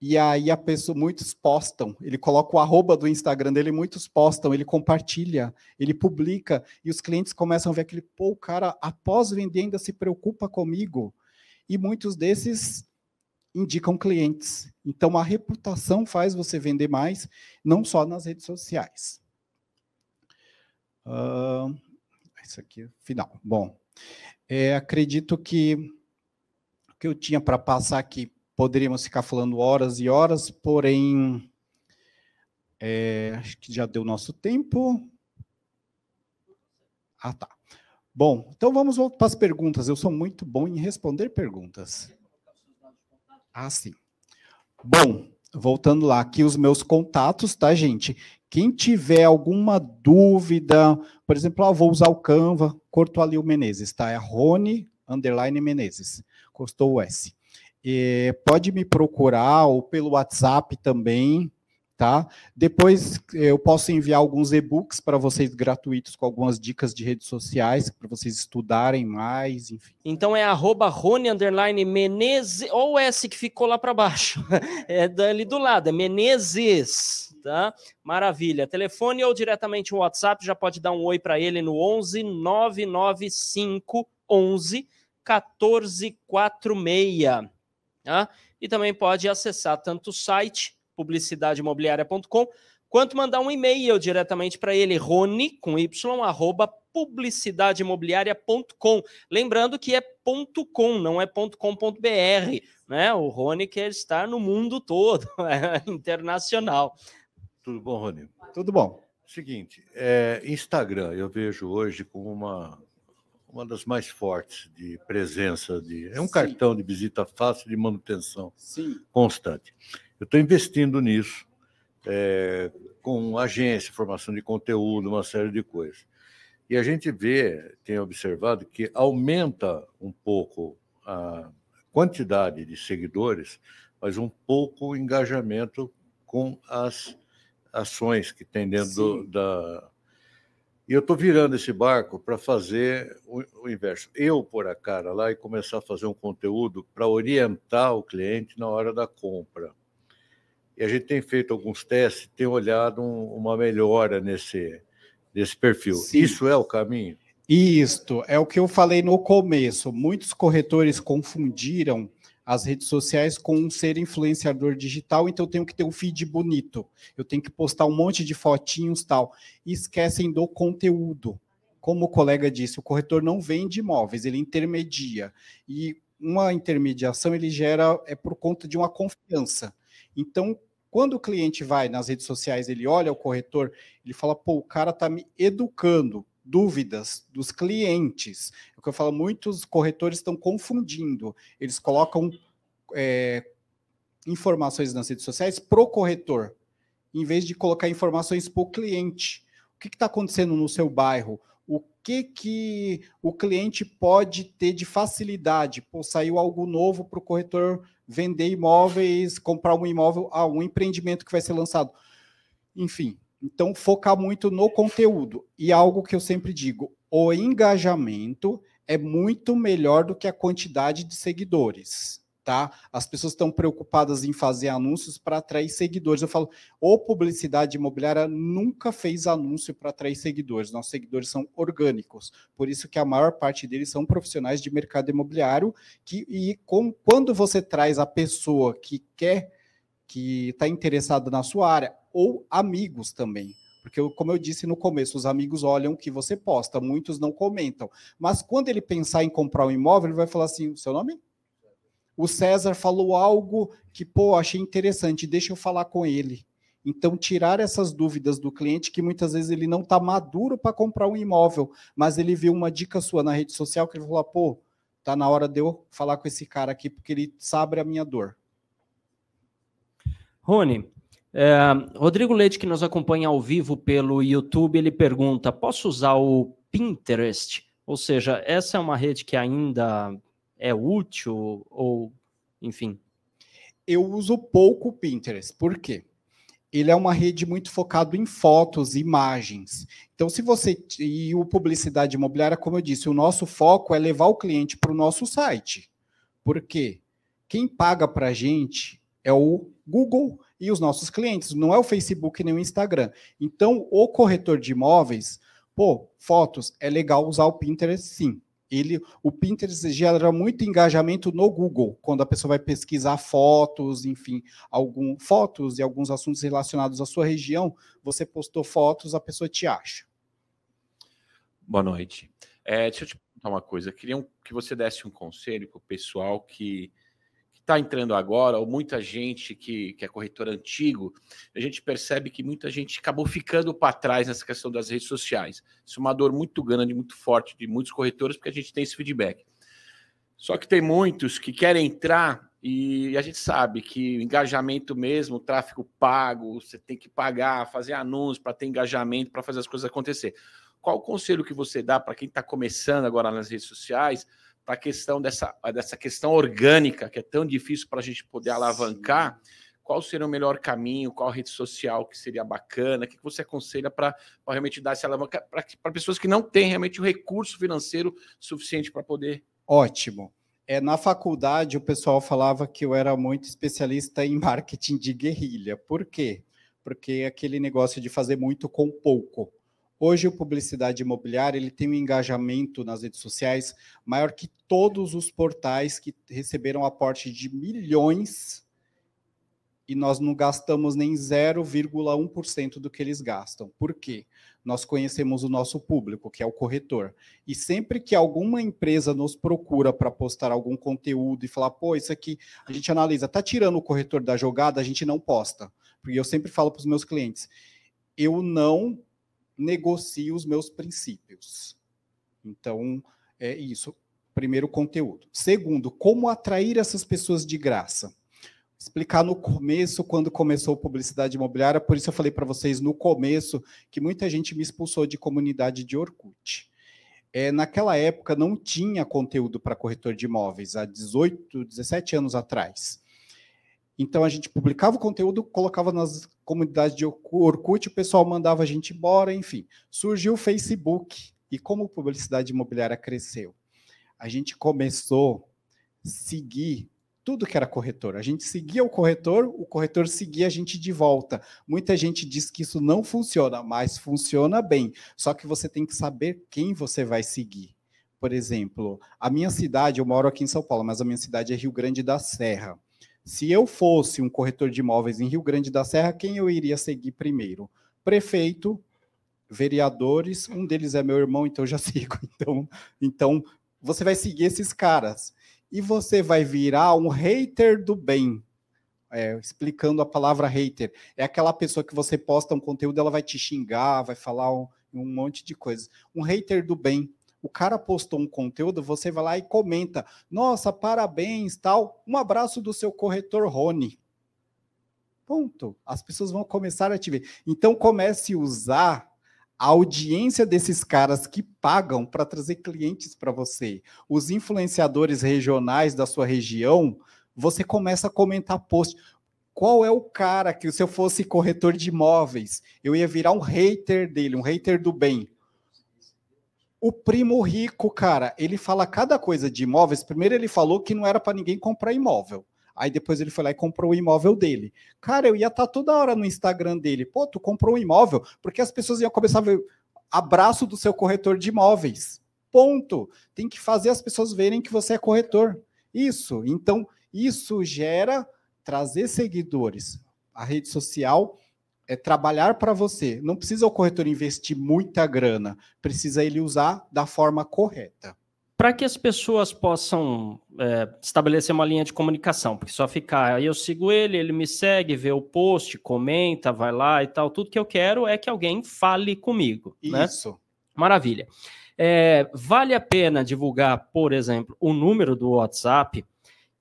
E aí a pessoa, muitos postam, ele coloca o arroba do Instagram dele, muitos postam, ele compartilha, ele publica, e os clientes começam a ver aquele, pô, o cara, após vender, ainda se preocupa comigo. E muitos desses indicam clientes. Então, a reputação faz você vender mais, não só nas redes sociais. Uh, isso aqui, final. Bom, é, acredito que o que eu tinha para passar aqui, poderíamos ficar falando horas e horas, porém, é, acho que já deu nosso tempo. Ah, tá. Bom, então vamos voltar para as perguntas. Eu sou muito bom em responder perguntas. Ah, sim. Bom, voltando lá, aqui os meus contatos, tá, gente? Quem tiver alguma dúvida, por exemplo, ah, vou usar o Canva, cortou ali o Menezes, tá? É Rony, underline Menezes, custou o S. E pode me procurar, ou pelo WhatsApp também, tá? Depois eu posso enviar alguns e-books para vocês gratuitos com algumas dicas de redes sociais para vocês estudarem mais, enfim. Então é arroba Rony Menezes, ou S que ficou lá para baixo, [laughs] é dali do lado, é Menezes, tá? Maravilha. Telefone ou diretamente o WhatsApp, já pode dar um oi para ele no 11 995 11 1446, tá? E também pode acessar tanto o site publicidadeimobiliaria.com, quanto mandar um e-mail diretamente para ele, rony, com y, arroba publicidadeimobiliaria.com. Lembrando que é .com, não é .com.br, né? O Rony quer estar no mundo todo, [laughs] é internacional. Tudo bom, Rony? Tudo bom. Seguinte, é, Instagram eu vejo hoje como uma, uma das mais fortes de presença de é um Sim. cartão de visita fácil de manutenção Sim. constante. Eu estou investindo nisso, é, com agência, formação de conteúdo, uma série de coisas. E a gente vê, tem observado, que aumenta um pouco a quantidade de seguidores, mas um pouco o engajamento com as ações que tem dentro do, da. E eu estou virando esse barco para fazer o, o, inverso. Eu pôr a cara lá e começar a fazer um conteúdo para orientar o cliente na hora da compra e a gente tem feito alguns testes, tem olhado um, uma melhora nesse, nesse perfil. Sim. Isso é o caminho? Isto é o que eu falei no começo. Muitos corretores confundiram as redes sociais com um ser influenciador digital, então eu tenho que ter um feed bonito, eu tenho que postar um monte de fotinhos tal, e esquecem do conteúdo. Como o colega disse, o corretor não vende imóveis, ele intermedia. E uma intermediação ele gera é por conta de uma confiança. Então, quando o cliente vai nas redes sociais, ele olha o corretor, ele fala, pô, o cara está me educando, dúvidas dos clientes. É o que eu falo, muitos corretores estão confundindo. Eles colocam é, informações nas redes sociais pro corretor, em vez de colocar informações para o cliente. O que está acontecendo no seu bairro? O que, que o cliente pode ter de facilidade? Pô, saiu algo novo para o corretor vender imóveis, comprar um imóvel, ah, um empreendimento que vai ser lançado. Enfim, então focar muito no conteúdo. E algo que eu sempre digo, o engajamento é muito melhor do que a quantidade de seguidores tá? As pessoas estão preocupadas em fazer anúncios para atrair seguidores. Eu falo, ou publicidade imobiliária nunca fez anúncio para atrair seguidores. Nossos seguidores são orgânicos. Por isso que a maior parte deles são profissionais de mercado imobiliário que e com, quando você traz a pessoa que quer que está interessada na sua área ou amigos também, Porque, como eu disse no começo, os amigos olham o que você posta, muitos não comentam. Mas quando ele pensar em comprar um imóvel, ele vai falar assim: seu nome? O César falou algo que, pô, achei interessante, deixa eu falar com ele. Então, tirar essas dúvidas do cliente, que muitas vezes ele não está maduro para comprar um imóvel, mas ele viu uma dica sua na rede social que ele falou: pô, tá na hora de eu falar com esse cara aqui, porque ele sabe a minha dor. Rony, é, Rodrigo Leite, que nos acompanha ao vivo pelo YouTube, ele pergunta: posso usar o Pinterest? Ou seja, essa é uma rede que ainda é útil ou, enfim? Eu uso pouco o Pinterest. Por quê? ele é uma rede muito focado em fotos, imagens. Então, se você e o publicidade imobiliária, como eu disse, o nosso foco é levar o cliente para o nosso site. Por quê? Quem paga para a gente é o Google e os nossos clientes, não é o Facebook nem o Instagram. Então, o corretor de imóveis, pô, fotos, é legal usar o Pinterest, sim ele, o Pinterest gera muito engajamento no Google, quando a pessoa vai pesquisar fotos, enfim, algum, fotos e alguns assuntos relacionados à sua região, você postou fotos, a pessoa te acha. Boa noite. É, deixa eu te perguntar uma coisa. Queria que você desse um conselho para o pessoal que está entrando agora, ou muita gente que, que é corretor antigo, a gente percebe que muita gente acabou ficando para trás nessa questão das redes sociais. Isso é uma dor muito grande, muito forte de muitos corretores, porque a gente tem esse feedback. Só que tem muitos que querem entrar e a gente sabe que o engajamento mesmo, o tráfego pago, você tem que pagar, fazer anúncios para ter engajamento, para fazer as coisas acontecer. Qual o conselho que você dá para quem está começando agora nas redes sociais? Para a questão dessa, dessa questão orgânica, que é tão difícil para a gente poder alavancar, qual seria o melhor caminho, qual rede social que seria bacana, o que você aconselha para realmente dar essa alavanca para pessoas que não têm realmente o recurso financeiro suficiente para poder. Ótimo. É, na faculdade, o pessoal falava que eu era muito especialista em [laughs] marketing de guerrilha. Por quê? Porque é aquele negócio de fazer muito com pouco. Hoje, o publicidade imobiliária ele tem um engajamento nas redes sociais maior que todos os portais que receberam aporte de milhões e nós não gastamos nem 0,1% do que eles gastam. Por quê? Nós conhecemos o nosso público, que é o corretor. E sempre que alguma empresa nos procura para postar algum conteúdo e falar, pô, isso aqui a gente analisa, tá tirando o corretor da jogada, a gente não posta. Porque eu sempre falo para os meus clientes, eu não negocio os meus princípios. Então, é isso. Primeiro, conteúdo. Segundo, como atrair essas pessoas de graça. Explicar no começo, quando começou publicidade imobiliária, por isso eu falei para vocês no começo que muita gente me expulsou de comunidade de Orkut. É, naquela época não tinha conteúdo para corretor de imóveis, há 18, 17 anos atrás. Então a gente publicava o conteúdo, colocava nas comunidades de Orkut, o pessoal mandava a gente embora, enfim. Surgiu o Facebook. E como a publicidade imobiliária cresceu? A gente começou a seguir tudo que era corretor. A gente seguia o corretor, o corretor seguia a gente de volta. Muita gente diz que isso não funciona, mas funciona bem. Só que você tem que saber quem você vai seguir. Por exemplo, a minha cidade, eu moro aqui em São Paulo, mas a minha cidade é Rio Grande da Serra. Se eu fosse um corretor de imóveis em Rio Grande da Serra, quem eu iria seguir primeiro? Prefeito, vereadores, um deles é meu irmão, então eu já [laughs] sigo. Então, então você vai seguir esses caras. E você vai virar um hater do bem. É, explicando a palavra hater. É aquela pessoa que você posta um conteúdo, ela vai te xingar, vai falar um, um monte de coisas. Um hater do bem o cara postou um conteúdo, você vai lá e comenta: "Nossa, parabéns", tal. Um abraço do seu corretor Rony. Ponto. As pessoas vão começar a te ver. Então comece a usar a audiência desses caras que pagam para trazer clientes para você. Os influenciadores regionais da sua região, você começa a comentar post. Qual é o cara que, se eu fosse corretor de imóveis, eu ia virar um hater dele, um hater do bem? O primo rico, cara, ele fala cada coisa de imóveis. Primeiro ele falou que não era para ninguém comprar imóvel. Aí depois ele foi lá e comprou o imóvel dele. Cara, eu ia estar tá toda hora no Instagram dele. Pô, tu comprou um imóvel? Porque as pessoas iam começar a ver abraço do seu corretor de imóveis. Ponto. Tem que fazer as pessoas verem que você é corretor. Isso. Então, isso gera trazer seguidores. A rede social é trabalhar para você. Não precisa o corretor investir muita grana, precisa ele usar da forma correta. Para que as pessoas possam é, estabelecer uma linha de comunicação, porque só ficar, aí eu sigo ele, ele me segue, vê o post, comenta, vai lá e tal, tudo que eu quero é que alguém fale comigo. Né? Isso. Né? Maravilha. É, vale a pena divulgar, por exemplo, o número do WhatsApp?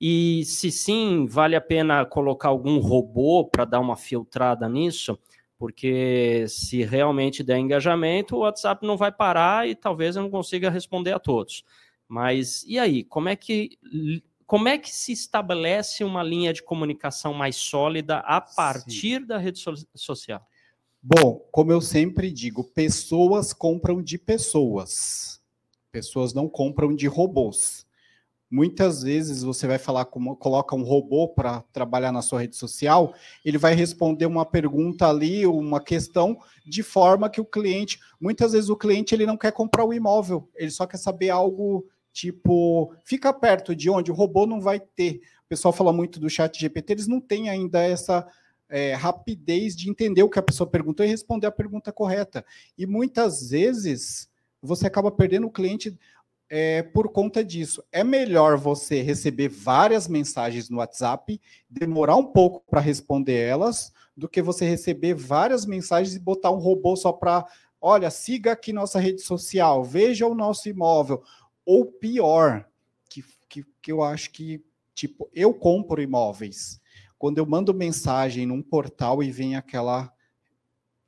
E se sim, vale a pena colocar algum robô para dar uma filtrada nisso? Porque se realmente der engajamento, o WhatsApp não vai parar e talvez eu não consiga responder a todos. Mas e aí, como é que como é que se estabelece uma linha de comunicação mais sólida a partir Sim. da rede so social? Bom, como eu sempre digo, pessoas compram de pessoas. Pessoas não compram de robôs. Muitas vezes você vai falar como coloca um robô para trabalhar na sua rede social, ele vai responder uma pergunta ali, uma questão de forma que o cliente, muitas vezes o cliente ele não quer comprar o imóvel, ele só quer saber algo Tipo, fica perto de onde o robô não vai ter. O pessoal fala muito do chat GPT, eles não têm ainda essa é, rapidez de entender o que a pessoa perguntou e responder a pergunta correta. E muitas vezes você acaba perdendo o cliente é, por conta disso. É melhor você receber várias mensagens no WhatsApp, demorar um pouco para responder elas, do que você receber várias mensagens e botar um robô só para, olha, siga aqui nossa rede social, veja o nosso imóvel, ou pior, que, que, que eu acho que, tipo, eu compro imóveis. Quando eu mando mensagem num portal e vem aquela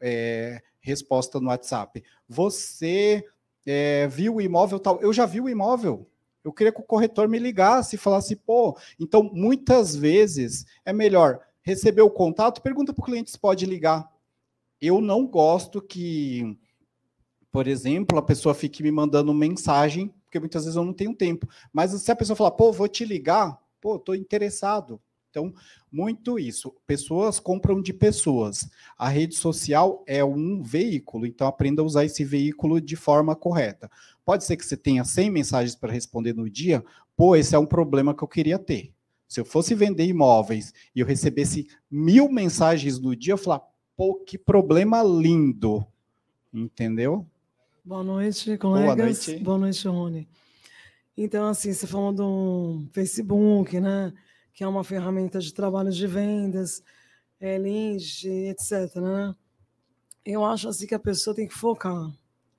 é, resposta no WhatsApp, você é, viu o imóvel tal? Eu já vi o imóvel. Eu queria que o corretor me ligasse e falasse, pô, então muitas vezes é melhor receber o contato, pergunta para o cliente se pode ligar. Eu não gosto que, por exemplo, a pessoa fique me mandando mensagem porque muitas vezes eu não tenho tempo. Mas se a pessoa falar, pô, vou te ligar, pô, estou interessado. Então, muito isso. Pessoas compram de pessoas. A rede social é um veículo, então aprenda a usar esse veículo de forma correta. Pode ser que você tenha 100 mensagens para responder no dia, pô, esse é um problema que eu queria ter. Se eu fosse vender imóveis e eu recebesse mil mensagens no dia, eu falar, pô, que problema lindo. Entendeu? Boa noite, colegas. Boa noite, Boa noite Rony. Então, assim, você falou do Facebook, né? Que é uma ferramenta de trabalho de vendas, é, etc, né? Eu acho, assim, que a pessoa tem que focar.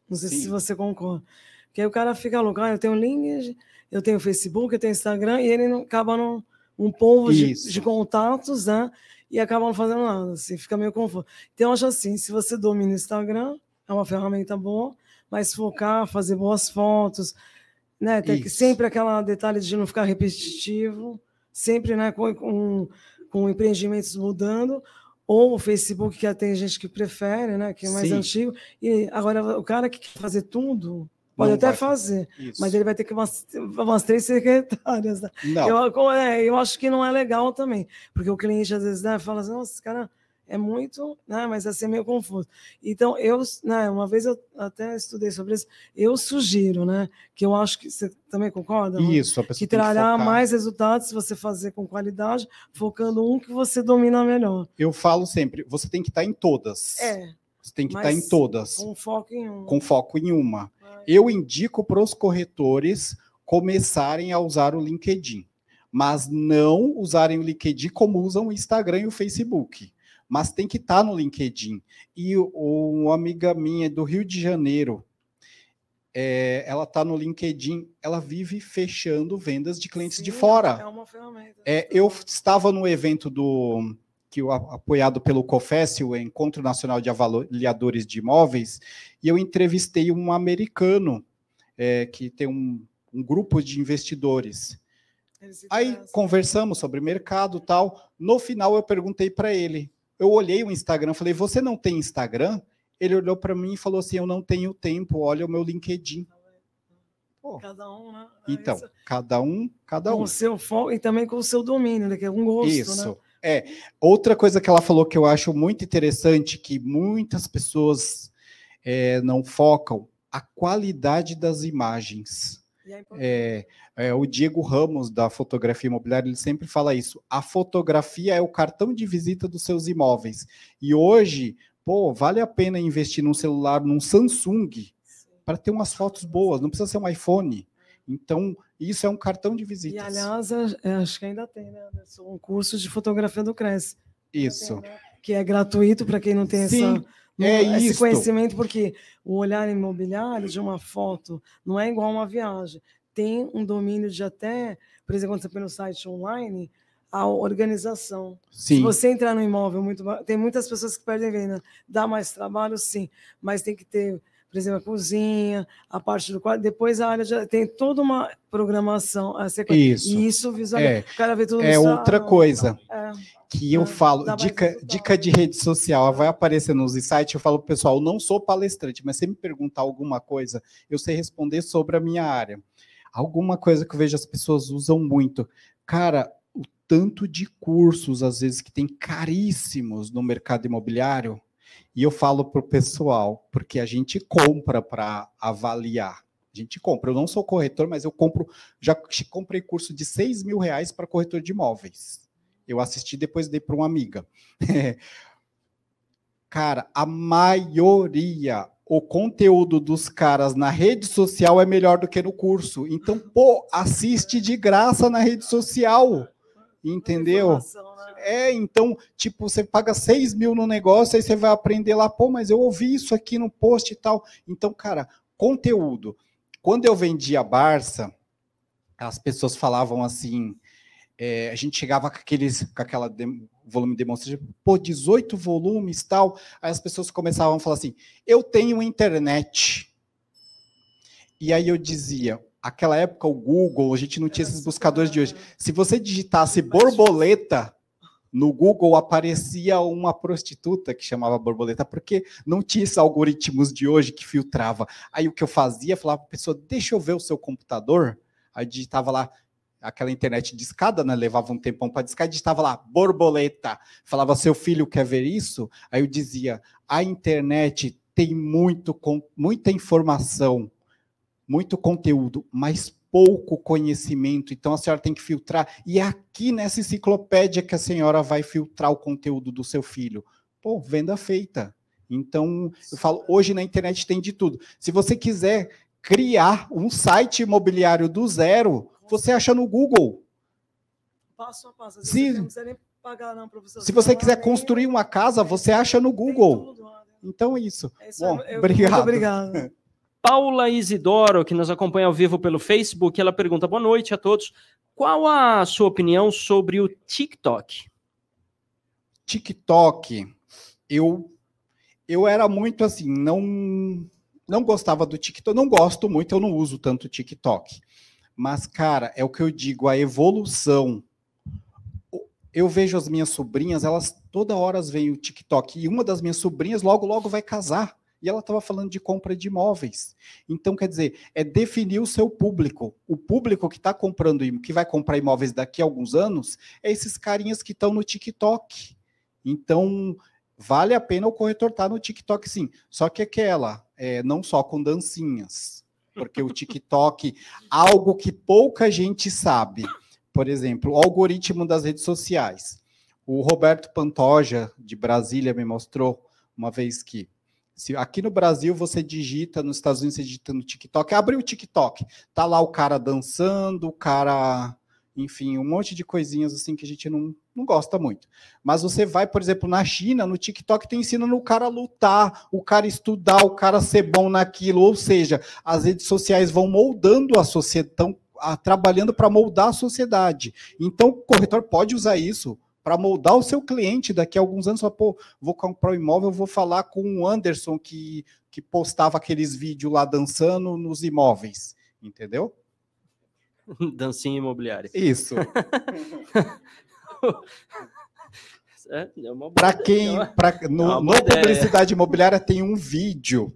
Não sei Sim. se você concorda. Porque aí o cara fica louco, ah, eu tenho link, eu tenho Facebook, eu tenho Instagram, e ele não, acaba num um povo de, de, contatos, né? E acaba não fazendo nada, assim, fica meio confuso. Então, eu acho assim, se você domina o Instagram, é uma ferramenta boa, mas focar, fazer boas fotos, né? Tem que sempre aquela detalhe de não ficar repetitivo, sempre, né? Com, com, com empreendimentos mudando, ou o Facebook que tem gente que prefere, né? Que é mais Sim. antigo. E agora o cara que quer fazer tudo Pode não até fazer, Isso. mas ele vai ter que umas, umas três secretárias. Né? Eu, é, eu acho que não é legal também, porque o cliente às vezes né, fala assim, nossa, esse cara é muito, né, mas assim é meio confuso. Então, eu, né, uma vez eu até estudei sobre isso, eu sugiro, né, que eu acho que você também concorda? Isso, a pessoa que trará mais resultados se você fazer com qualidade, focando um que você domina melhor. Eu falo sempre, você tem que estar em todas. É. Você tem que estar em todas. Com foco em uma. Com foco em uma. Eu indico para os corretores começarem a usar o LinkedIn, mas não usarem o LinkedIn como usam o Instagram e o Facebook mas tem que estar tá no LinkedIn. E uma amiga minha do Rio de Janeiro, é, ela está no LinkedIn, ela vive fechando vendas de clientes Sim, de fora. É uma ferramenta. É, eu estava no evento do que o apoiado pelo COFES, o Encontro Nacional de Avaliadores de Imóveis, e eu entrevistei um americano é, que tem um, um grupo de investidores. Aí conversamos sobre mercado tal. No final eu perguntei para ele: eu olhei o Instagram, falei, você não tem Instagram? Ele olhou para mim e falou assim, eu não tenho tempo, olha o meu LinkedIn. Pô. Cada um, né? Então, Isso. cada um, cada com um. o seu foco e também com o seu domínio, né? que é um gosto, né? Isso. Né? É, outra coisa que ela falou que eu acho muito interessante, que muitas pessoas é, não focam, a qualidade das imagens. É, é, o Diego Ramos, da fotografia imobiliária, ele sempre fala isso. A fotografia é o cartão de visita dos seus imóveis. E hoje, pô, vale a pena investir num celular, num Samsung, para ter umas fotos boas, não precisa ser um iPhone. Então, isso é um cartão de visitas. E, aliás, é, acho que ainda tem, né, Anderson? Um curso de fotografia do Cresce. Isso. Tem, né? Que é gratuito para quem não tem Sim. essa é esse isto. conhecimento, porque o olhar imobiliário de uma foto não é igual a uma viagem. Tem um domínio de até, por exemplo, quando você põe no site online, a organização. Sim. Se você entrar no imóvel, muito, tem muitas pessoas que perdem venda. Dá mais trabalho, sim, mas tem que ter por exemplo, a cozinha, a parte do quarto, depois a área já tem toda uma programação. A isso. E isso visualiza. É, o cara vê tudo É outra coisa. É, que eu é, falo, dica, dica de rede social, vai aparecer nos sites, eu falo, pessoal, não sou palestrante, mas se me perguntar alguma coisa, eu sei responder sobre a minha área. Alguma coisa que eu vejo as pessoas usam muito. Cara, o tanto de cursos, às vezes, que tem caríssimos no mercado imobiliário, e eu falo para o pessoal, porque a gente compra para avaliar. A gente compra. Eu não sou corretor, mas eu compro. Já comprei curso de 6 mil reais para corretor de imóveis. Eu assisti depois dei para uma amiga. [laughs] Cara, a maioria, o conteúdo dos caras na rede social é melhor do que no curso. Então, pô, assiste de graça na rede social. Entendeu? É, então, tipo, você paga 6 mil no negócio, aí você vai aprender lá, pô, mas eu ouvi isso aqui no post e tal. Então, cara, conteúdo. Quando eu vendi a Barça, as pessoas falavam assim, é, a gente chegava com, aqueles, com aquela de, volume demonstrativo, pô, 18 volumes tal, aí as pessoas começavam a falar assim, eu tenho internet. E aí eu dizia, aquela época o Google, a gente não tinha esses buscadores de hoje. Se você digitasse borboleta, no Google aparecia uma prostituta que chamava borboleta, porque não tinha esses algoritmos de hoje que filtrava. Aí o que eu fazia, falava para a pessoa, deixa eu ver o seu computador. Aí digitava lá, aquela internet de escada, né? Levava um tempão para discar, digitava lá, borboleta. Falava, seu filho quer ver isso? Aí eu dizia, a internet tem muito, muita informação, muito conteúdo, mas pouco conhecimento, então a senhora tem que filtrar. E é aqui nessa enciclopédia que a senhora vai filtrar o conteúdo do seu filho. Pô, venda feita. Então, eu falo, hoje na internet tem de tudo. Se você quiser criar um site imobiliário do zero, você acha no Google. Passo a passo. Se, não nem pagar, não, professor. Se você quiser construir uma casa, você acha no Google. Então é isso. É isso Bom, eu, obrigado. Muito obrigado. [laughs] Paula Isidoro, que nos acompanha ao vivo pelo Facebook, ela pergunta: boa noite a todos. Qual a sua opinião sobre o TikTok? TikTok, eu eu era muito assim, não não gostava do TikTok, não gosto muito, eu não uso tanto TikTok. Mas cara, é o que eu digo, a evolução. Eu vejo as minhas sobrinhas, elas toda hora veem o TikTok e uma das minhas sobrinhas logo logo vai casar e ela estava falando de compra de imóveis. Então, quer dizer, é definir o seu público. O público que está comprando, que vai comprar imóveis daqui a alguns anos, é esses carinhas que estão no TikTok. Então, vale a pena o corretor estar tá no TikTok, sim. Só que aquela, é, não só com dancinhas. Porque o TikTok, [laughs] algo que pouca gente sabe. Por exemplo, o algoritmo das redes sociais. O Roberto Pantoja, de Brasília, me mostrou uma vez que se aqui no Brasil você digita, nos Estados Unidos você digita no TikTok, abre o TikTok, tá lá o cara dançando, o cara, enfim, um monte de coisinhas assim que a gente não, não gosta muito. Mas você vai, por exemplo, na China, no TikTok tem ensinando o cara a lutar, o cara estudar, o cara ser bom naquilo, ou seja, as redes sociais vão moldando a sociedade, estão trabalhando para moldar a sociedade. Então, o corretor pode usar isso para moldar o seu cliente daqui a alguns anos. Fala, Pô, vou comprar um imóvel, vou falar com o Anderson que, que postava aqueles vídeos lá dançando nos imóveis, entendeu? [laughs] Dancinha imobiliária. Isso. [laughs] é, é para quem, é pra, no, é no publicidade imobiliária tem um vídeo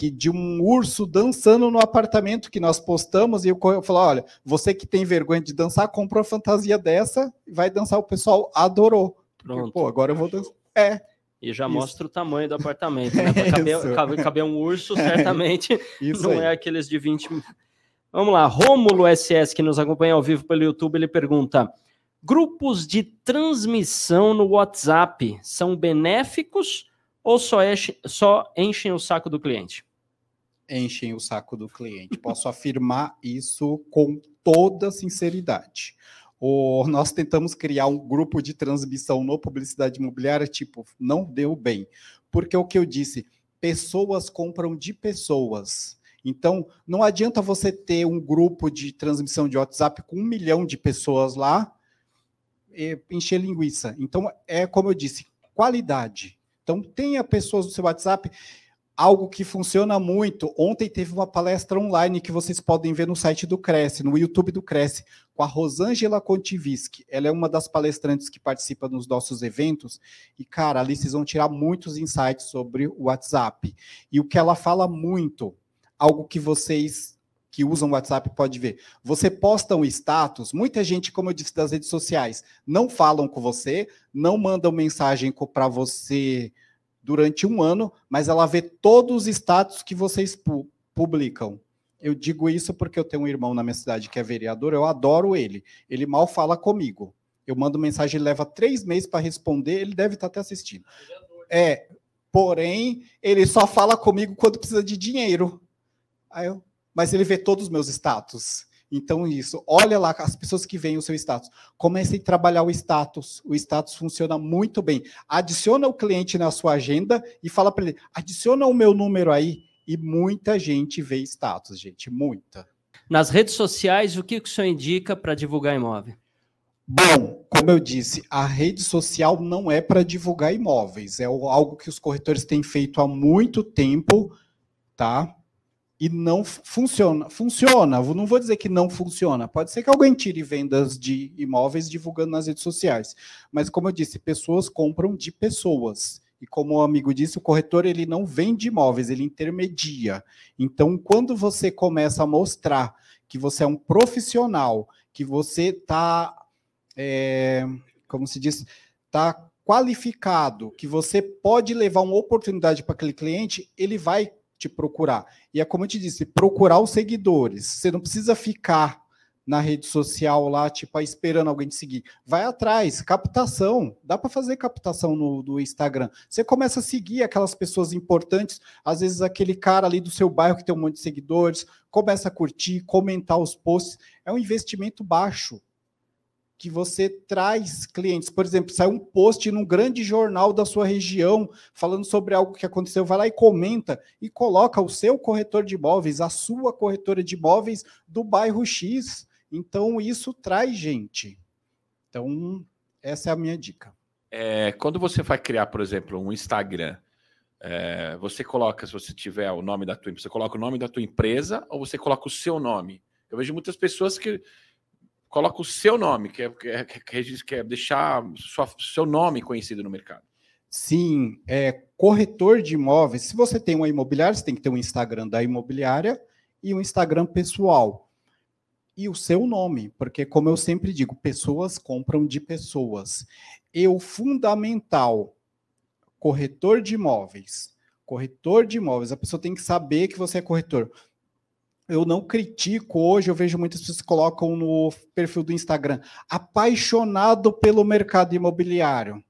que de um urso dançando no apartamento que nós postamos, e eu, eu falo, olha, você que tem vergonha de dançar, comprou a fantasia dessa, vai dançar, o pessoal adorou. Pronto. Porque, pô, agora eu vou dançar. É. E já isso. mostra o tamanho do apartamento, né? [laughs] Caber, caber, um urso, [laughs] certamente não aí. é aqueles de 20 Vamos lá, Rômulo SS, que nos acompanha ao vivo pelo YouTube, ele pergunta: grupos de transmissão no WhatsApp são benéficos ou só, enchem, só enchem o saco do cliente? Enchem o saco do cliente. Posso afirmar isso com toda sinceridade. O, nós tentamos criar um grupo de transmissão no publicidade imobiliária, tipo, não deu bem. Porque o que eu disse, pessoas compram de pessoas. Então, não adianta você ter um grupo de transmissão de WhatsApp com um milhão de pessoas lá e encher linguiça. Então, é como eu disse, qualidade. Então, tenha pessoas no seu WhatsApp. Algo que funciona muito. Ontem teve uma palestra online que vocês podem ver no site do Cresce, no YouTube do Cresce, com a Rosângela Kontivisky. Ela é uma das palestrantes que participa nos nossos eventos. E, cara, ali vocês vão tirar muitos insights sobre o WhatsApp. E o que ela fala muito algo que vocês que usam o WhatsApp pode ver. Você posta um status, muita gente, como eu disse, das redes sociais, não falam com você, não mandam mensagem para você durante um ano, mas ela vê todos os status que vocês pu publicam. Eu digo isso porque eu tenho um irmão na minha cidade que é vereador, eu adoro ele. Ele mal fala comigo. Eu mando mensagem, ele leva três meses para responder, ele deve estar tá até assistindo. É, porém, ele só fala comigo quando precisa de dinheiro. Aí eu, mas ele vê todos os meus status. Então, isso, olha lá as pessoas que veem o seu status. Comece a trabalhar o status. O status funciona muito bem. Adiciona o cliente na sua agenda e fala para ele: adiciona o meu número aí. E muita gente vê status, gente, muita. Nas redes sociais, o que o senhor indica para divulgar imóvel? Bom, como eu disse, a rede social não é para divulgar imóveis. É algo que os corretores têm feito há muito tempo, tá? E não funciona. Funciona, não vou dizer que não funciona. Pode ser que alguém tire vendas de imóveis divulgando nas redes sociais. Mas, como eu disse, pessoas compram de pessoas. E como o amigo disse, o corretor ele não vende imóveis, ele intermedia. Então, quando você começa a mostrar que você é um profissional, que você está, é, como se diz, está qualificado, que você pode levar uma oportunidade para aquele cliente, ele vai te procurar. E é como eu te disse, procurar os seguidores. Você não precisa ficar na rede social lá, tipo, esperando alguém te seguir. Vai atrás, captação. Dá para fazer captação no, no Instagram. Você começa a seguir aquelas pessoas importantes, às vezes aquele cara ali do seu bairro que tem um monte de seguidores, começa a curtir, comentar os posts. É um investimento baixo que você traz clientes. Por exemplo, sai um post num grande jornal da sua região falando sobre algo que aconteceu, vai lá e comenta e coloca o seu corretor de imóveis, a sua corretora de imóveis do bairro X. Então, isso traz gente. Então, essa é a minha dica. É, quando você vai criar, por exemplo, um Instagram, é, você coloca, se você tiver o nome da tua você coloca o nome da tua empresa ou você coloca o seu nome? Eu vejo muitas pessoas que coloca o seu nome, que é, que é, que é deixar sua, seu nome conhecido no mercado. Sim, é corretor de imóveis. Se você tem uma imobiliária, você tem que ter um Instagram da imobiliária e um Instagram pessoal. E o seu nome, porque, como eu sempre digo, pessoas compram de pessoas. E o fundamental, corretor de imóveis. Corretor de imóveis, a pessoa tem que saber que você é corretor eu não critico hoje, eu vejo muitas pessoas que colocam no perfil do Instagram, apaixonado pelo mercado imobiliário.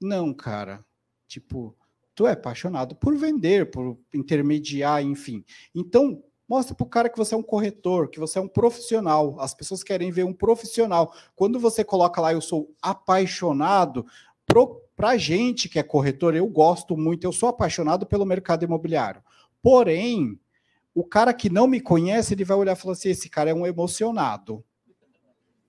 Não, cara. Tipo, tu é apaixonado por vender, por intermediar, enfim. Então, mostra para o cara que você é um corretor, que você é um profissional. As pessoas querem ver um profissional. Quando você coloca lá, eu sou apaixonado, para a gente que é corretor, eu gosto muito, eu sou apaixonado pelo mercado imobiliário. Porém, o cara que não me conhece, ele vai olhar e falar assim: esse cara é um emocionado.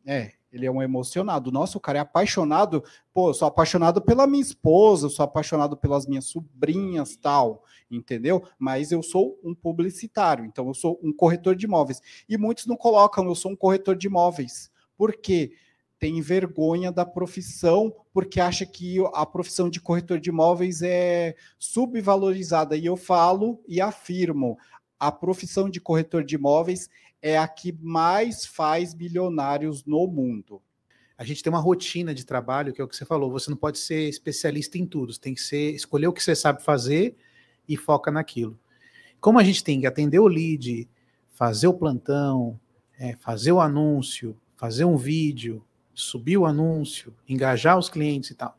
É, ele é um emocionado. Nossa, o cara é apaixonado. Pô, eu sou apaixonado pela minha esposa, eu sou apaixonado pelas minhas sobrinhas, tal, entendeu? Mas eu sou um publicitário, então eu sou um corretor de imóveis. E muitos não colocam, eu sou um corretor de imóveis. Por quê? Tem vergonha da profissão, porque acha que a profissão de corretor de imóveis é subvalorizada. E eu falo e afirmo: a profissão de corretor de imóveis é a que mais faz bilionários no mundo. A gente tem uma rotina de trabalho, que é o que você falou, você não pode ser especialista em tudo, você tem que ser, escolher o que você sabe fazer e foca naquilo. Como a gente tem que atender o lead, fazer o plantão, é, fazer o anúncio, fazer um vídeo, subir o anúncio, engajar os clientes e tal.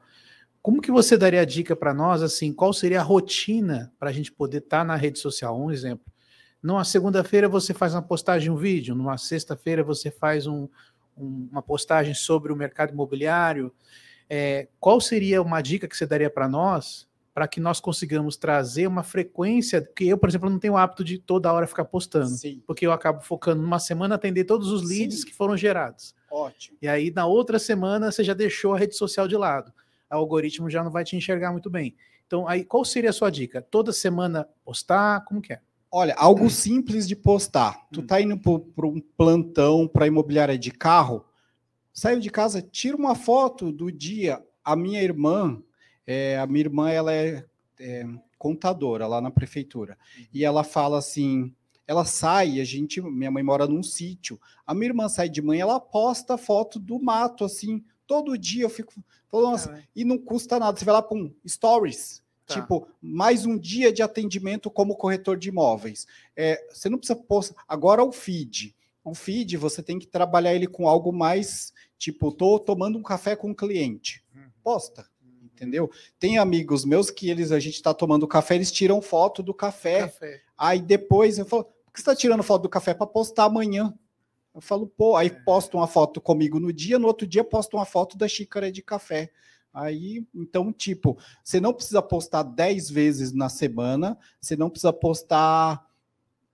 Como que você daria a dica para nós, assim, qual seria a rotina para a gente poder estar tá na rede social? Um exemplo. Numa segunda-feira você faz uma postagem, um vídeo, numa sexta-feira você faz um, um, uma postagem sobre o mercado imobiliário. É, qual seria uma dica que você daria para nós para que nós consigamos trazer uma frequência, que eu, por exemplo, não tenho o hábito de toda hora ficar postando, Sim. porque eu acabo focando numa semana atender todos os leads Sim. que foram gerados. Ótimo. E aí, na outra semana, você já deixou a rede social de lado. O algoritmo já não vai te enxergar muito bem. Então, aí, qual seria a sua dica? Toda semana postar? Como que é? Olha, algo simples de postar. Tu tá indo para um plantão para imobiliária de carro, saiu de casa, tira uma foto do dia. A minha irmã, é, a minha irmã, ela é, é, contadora lá na prefeitura. E ela fala assim: ela sai, a gente, minha mãe mora num sítio. A minha irmã sai de manhã, ela posta foto do mato, assim, todo dia eu fico falando, nossa, e não custa nada. Você vai lá para um stories. Tá. Tipo, mais um dia de atendimento como corretor de imóveis. É, você não precisa postar. Agora o feed. O feed, você tem que trabalhar ele com algo mais, tipo, tô tomando um café com um cliente. Uhum. Posta entendeu? Tem amigos meus que eles a gente está tomando café, eles tiram foto do café. café. Aí depois eu falo, por que você está tirando foto do café para postar amanhã? Eu falo, pô, aí é. posto uma foto comigo no dia, no outro dia posto uma foto da xícara de café. Aí, então, tipo, você não precisa postar 10 vezes na semana, você não precisa postar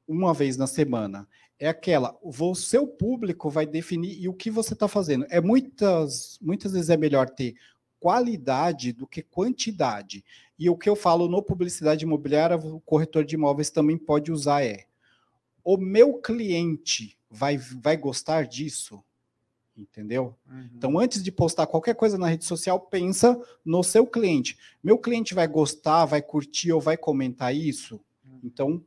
uma vez na semana. É aquela, o seu público vai definir e o que você está fazendo. É muitas, muitas vezes é melhor ter qualidade do que quantidade. E o que eu falo no publicidade imobiliária, o corretor de imóveis também pode usar é: o meu cliente vai, vai gostar disso? Entendeu? Uhum. Então, antes de postar qualquer coisa na rede social, pensa no seu cliente. Meu cliente vai gostar, vai curtir ou vai comentar isso? Uhum. Então,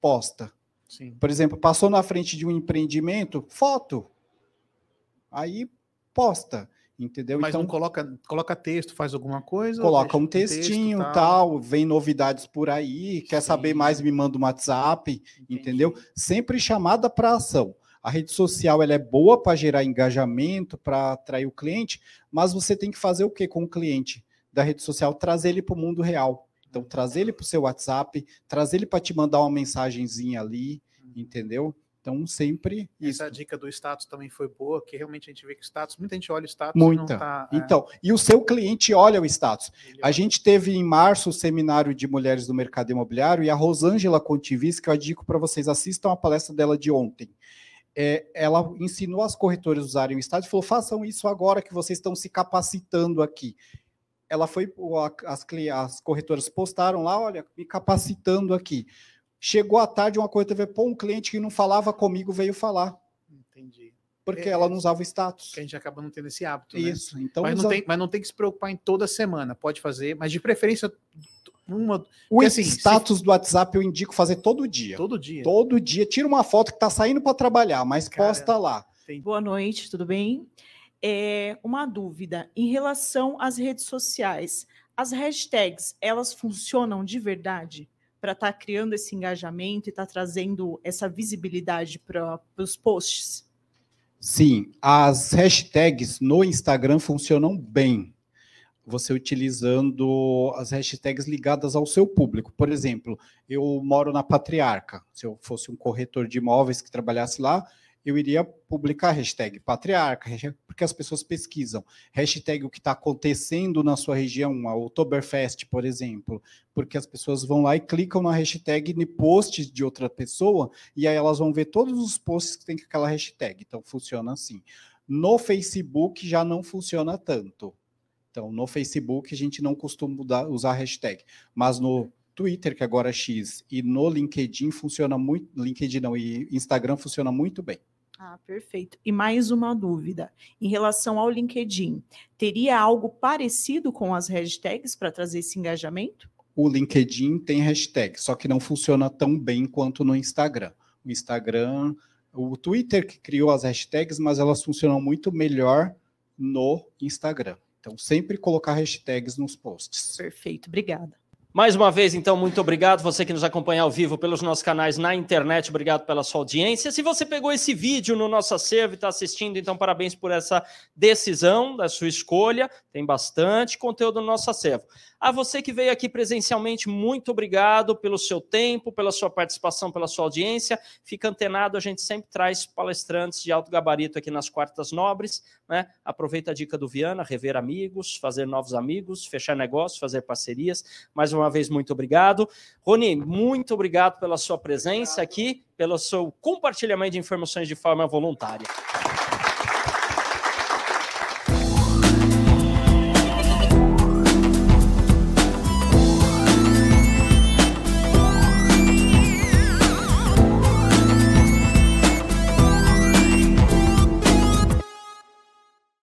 posta. Sim. Por exemplo, passou na frente de um empreendimento, foto. Aí posta entendeu? Mas então, não coloca, coloca texto, faz alguma coisa? Coloca um textinho, texto, tal. tal. vem novidades por aí, quer Sim. saber mais, me manda um WhatsApp, Entendi. entendeu? Sempre chamada para ação. A rede social ela é boa para gerar engajamento, para atrair o cliente, mas você tem que fazer o que com o cliente da rede social? Trazer ele para o mundo real. Então, trazer ele para o seu WhatsApp, trazer ele para te mandar uma mensagenzinha ali, uhum. entendeu? Então, sempre. Essa isso. dica do status também foi boa, que realmente a gente vê que o status, muita gente olha o status muita. e não tá, é... Então, e o seu cliente olha o status. Ele a olha. gente teve em março o seminário de mulheres do mercado imobiliário e a Rosângela Contivis, que eu digo para vocês, assistam a palestra dela de ontem. É, ela ensinou as corretoras a usarem o status e falou: façam isso agora que vocês estão se capacitando aqui ela foi, as, as corretoras postaram lá, olha, me capacitando aqui. Chegou à tarde, uma coisa teve, pô, um cliente que não falava comigo veio falar. Entendi. Porque é, ela não usava o status. Que a gente acaba não tendo esse hábito. Né? Isso. Né? Então, mas, usa... não tem, mas não tem que se preocupar em toda semana. Pode fazer, mas de preferência. Uma... O assim, status se... do WhatsApp eu indico fazer todo dia. Todo dia. Todo dia. Tira uma foto que está saindo para trabalhar, mas Cara, posta lá. Tem... Boa noite, tudo bem? É, uma dúvida em relação às redes sociais. As hashtags, elas funcionam de verdade? para estar tá criando esse engajamento e estar tá trazendo essa visibilidade para os posts? Sim, as hashtags no Instagram funcionam bem. Você utilizando as hashtags ligadas ao seu público. Por exemplo, eu moro na Patriarca. Se eu fosse um corretor de imóveis que trabalhasse lá, eu iria publicar hashtag patriarca, porque as pessoas pesquisam. Hashtag o que está acontecendo na sua região, a Oktoberfest, por exemplo, porque as pessoas vão lá e clicam na hashtag no post de outra pessoa, e aí elas vão ver todos os posts que tem aquela hashtag. Então, funciona assim. No Facebook já não funciona tanto. Então, no Facebook a gente não costuma usar hashtag, mas no Twitter, que agora é X, e no LinkedIn funciona muito, LinkedIn não, e Instagram funciona muito bem. Ah, perfeito. E mais uma dúvida. Em relação ao LinkedIn, teria algo parecido com as hashtags para trazer esse engajamento? O LinkedIn tem hashtag, só que não funciona tão bem quanto no Instagram. O Instagram, o Twitter que criou as hashtags, mas elas funcionam muito melhor no Instagram. Então, sempre colocar hashtags nos posts. Perfeito, obrigada. Mais uma vez, então, muito obrigado. Você que nos acompanha ao vivo pelos nossos canais na internet, obrigado pela sua audiência. Se você pegou esse vídeo no nosso acervo e está assistindo, então parabéns por essa decisão da sua escolha. Tem bastante conteúdo no nosso acervo. A você que veio aqui presencialmente, muito obrigado pelo seu tempo, pela sua participação, pela sua audiência. Fica antenado, a gente sempre traz palestrantes de alto gabarito aqui nas quartas nobres. Né? Aproveita a dica do Viana, rever amigos, fazer novos amigos, fechar negócios, fazer parcerias. Mais uma vez, muito obrigado. Rony, muito obrigado pela sua presença aqui, pelo seu compartilhamento de informações de forma voluntária.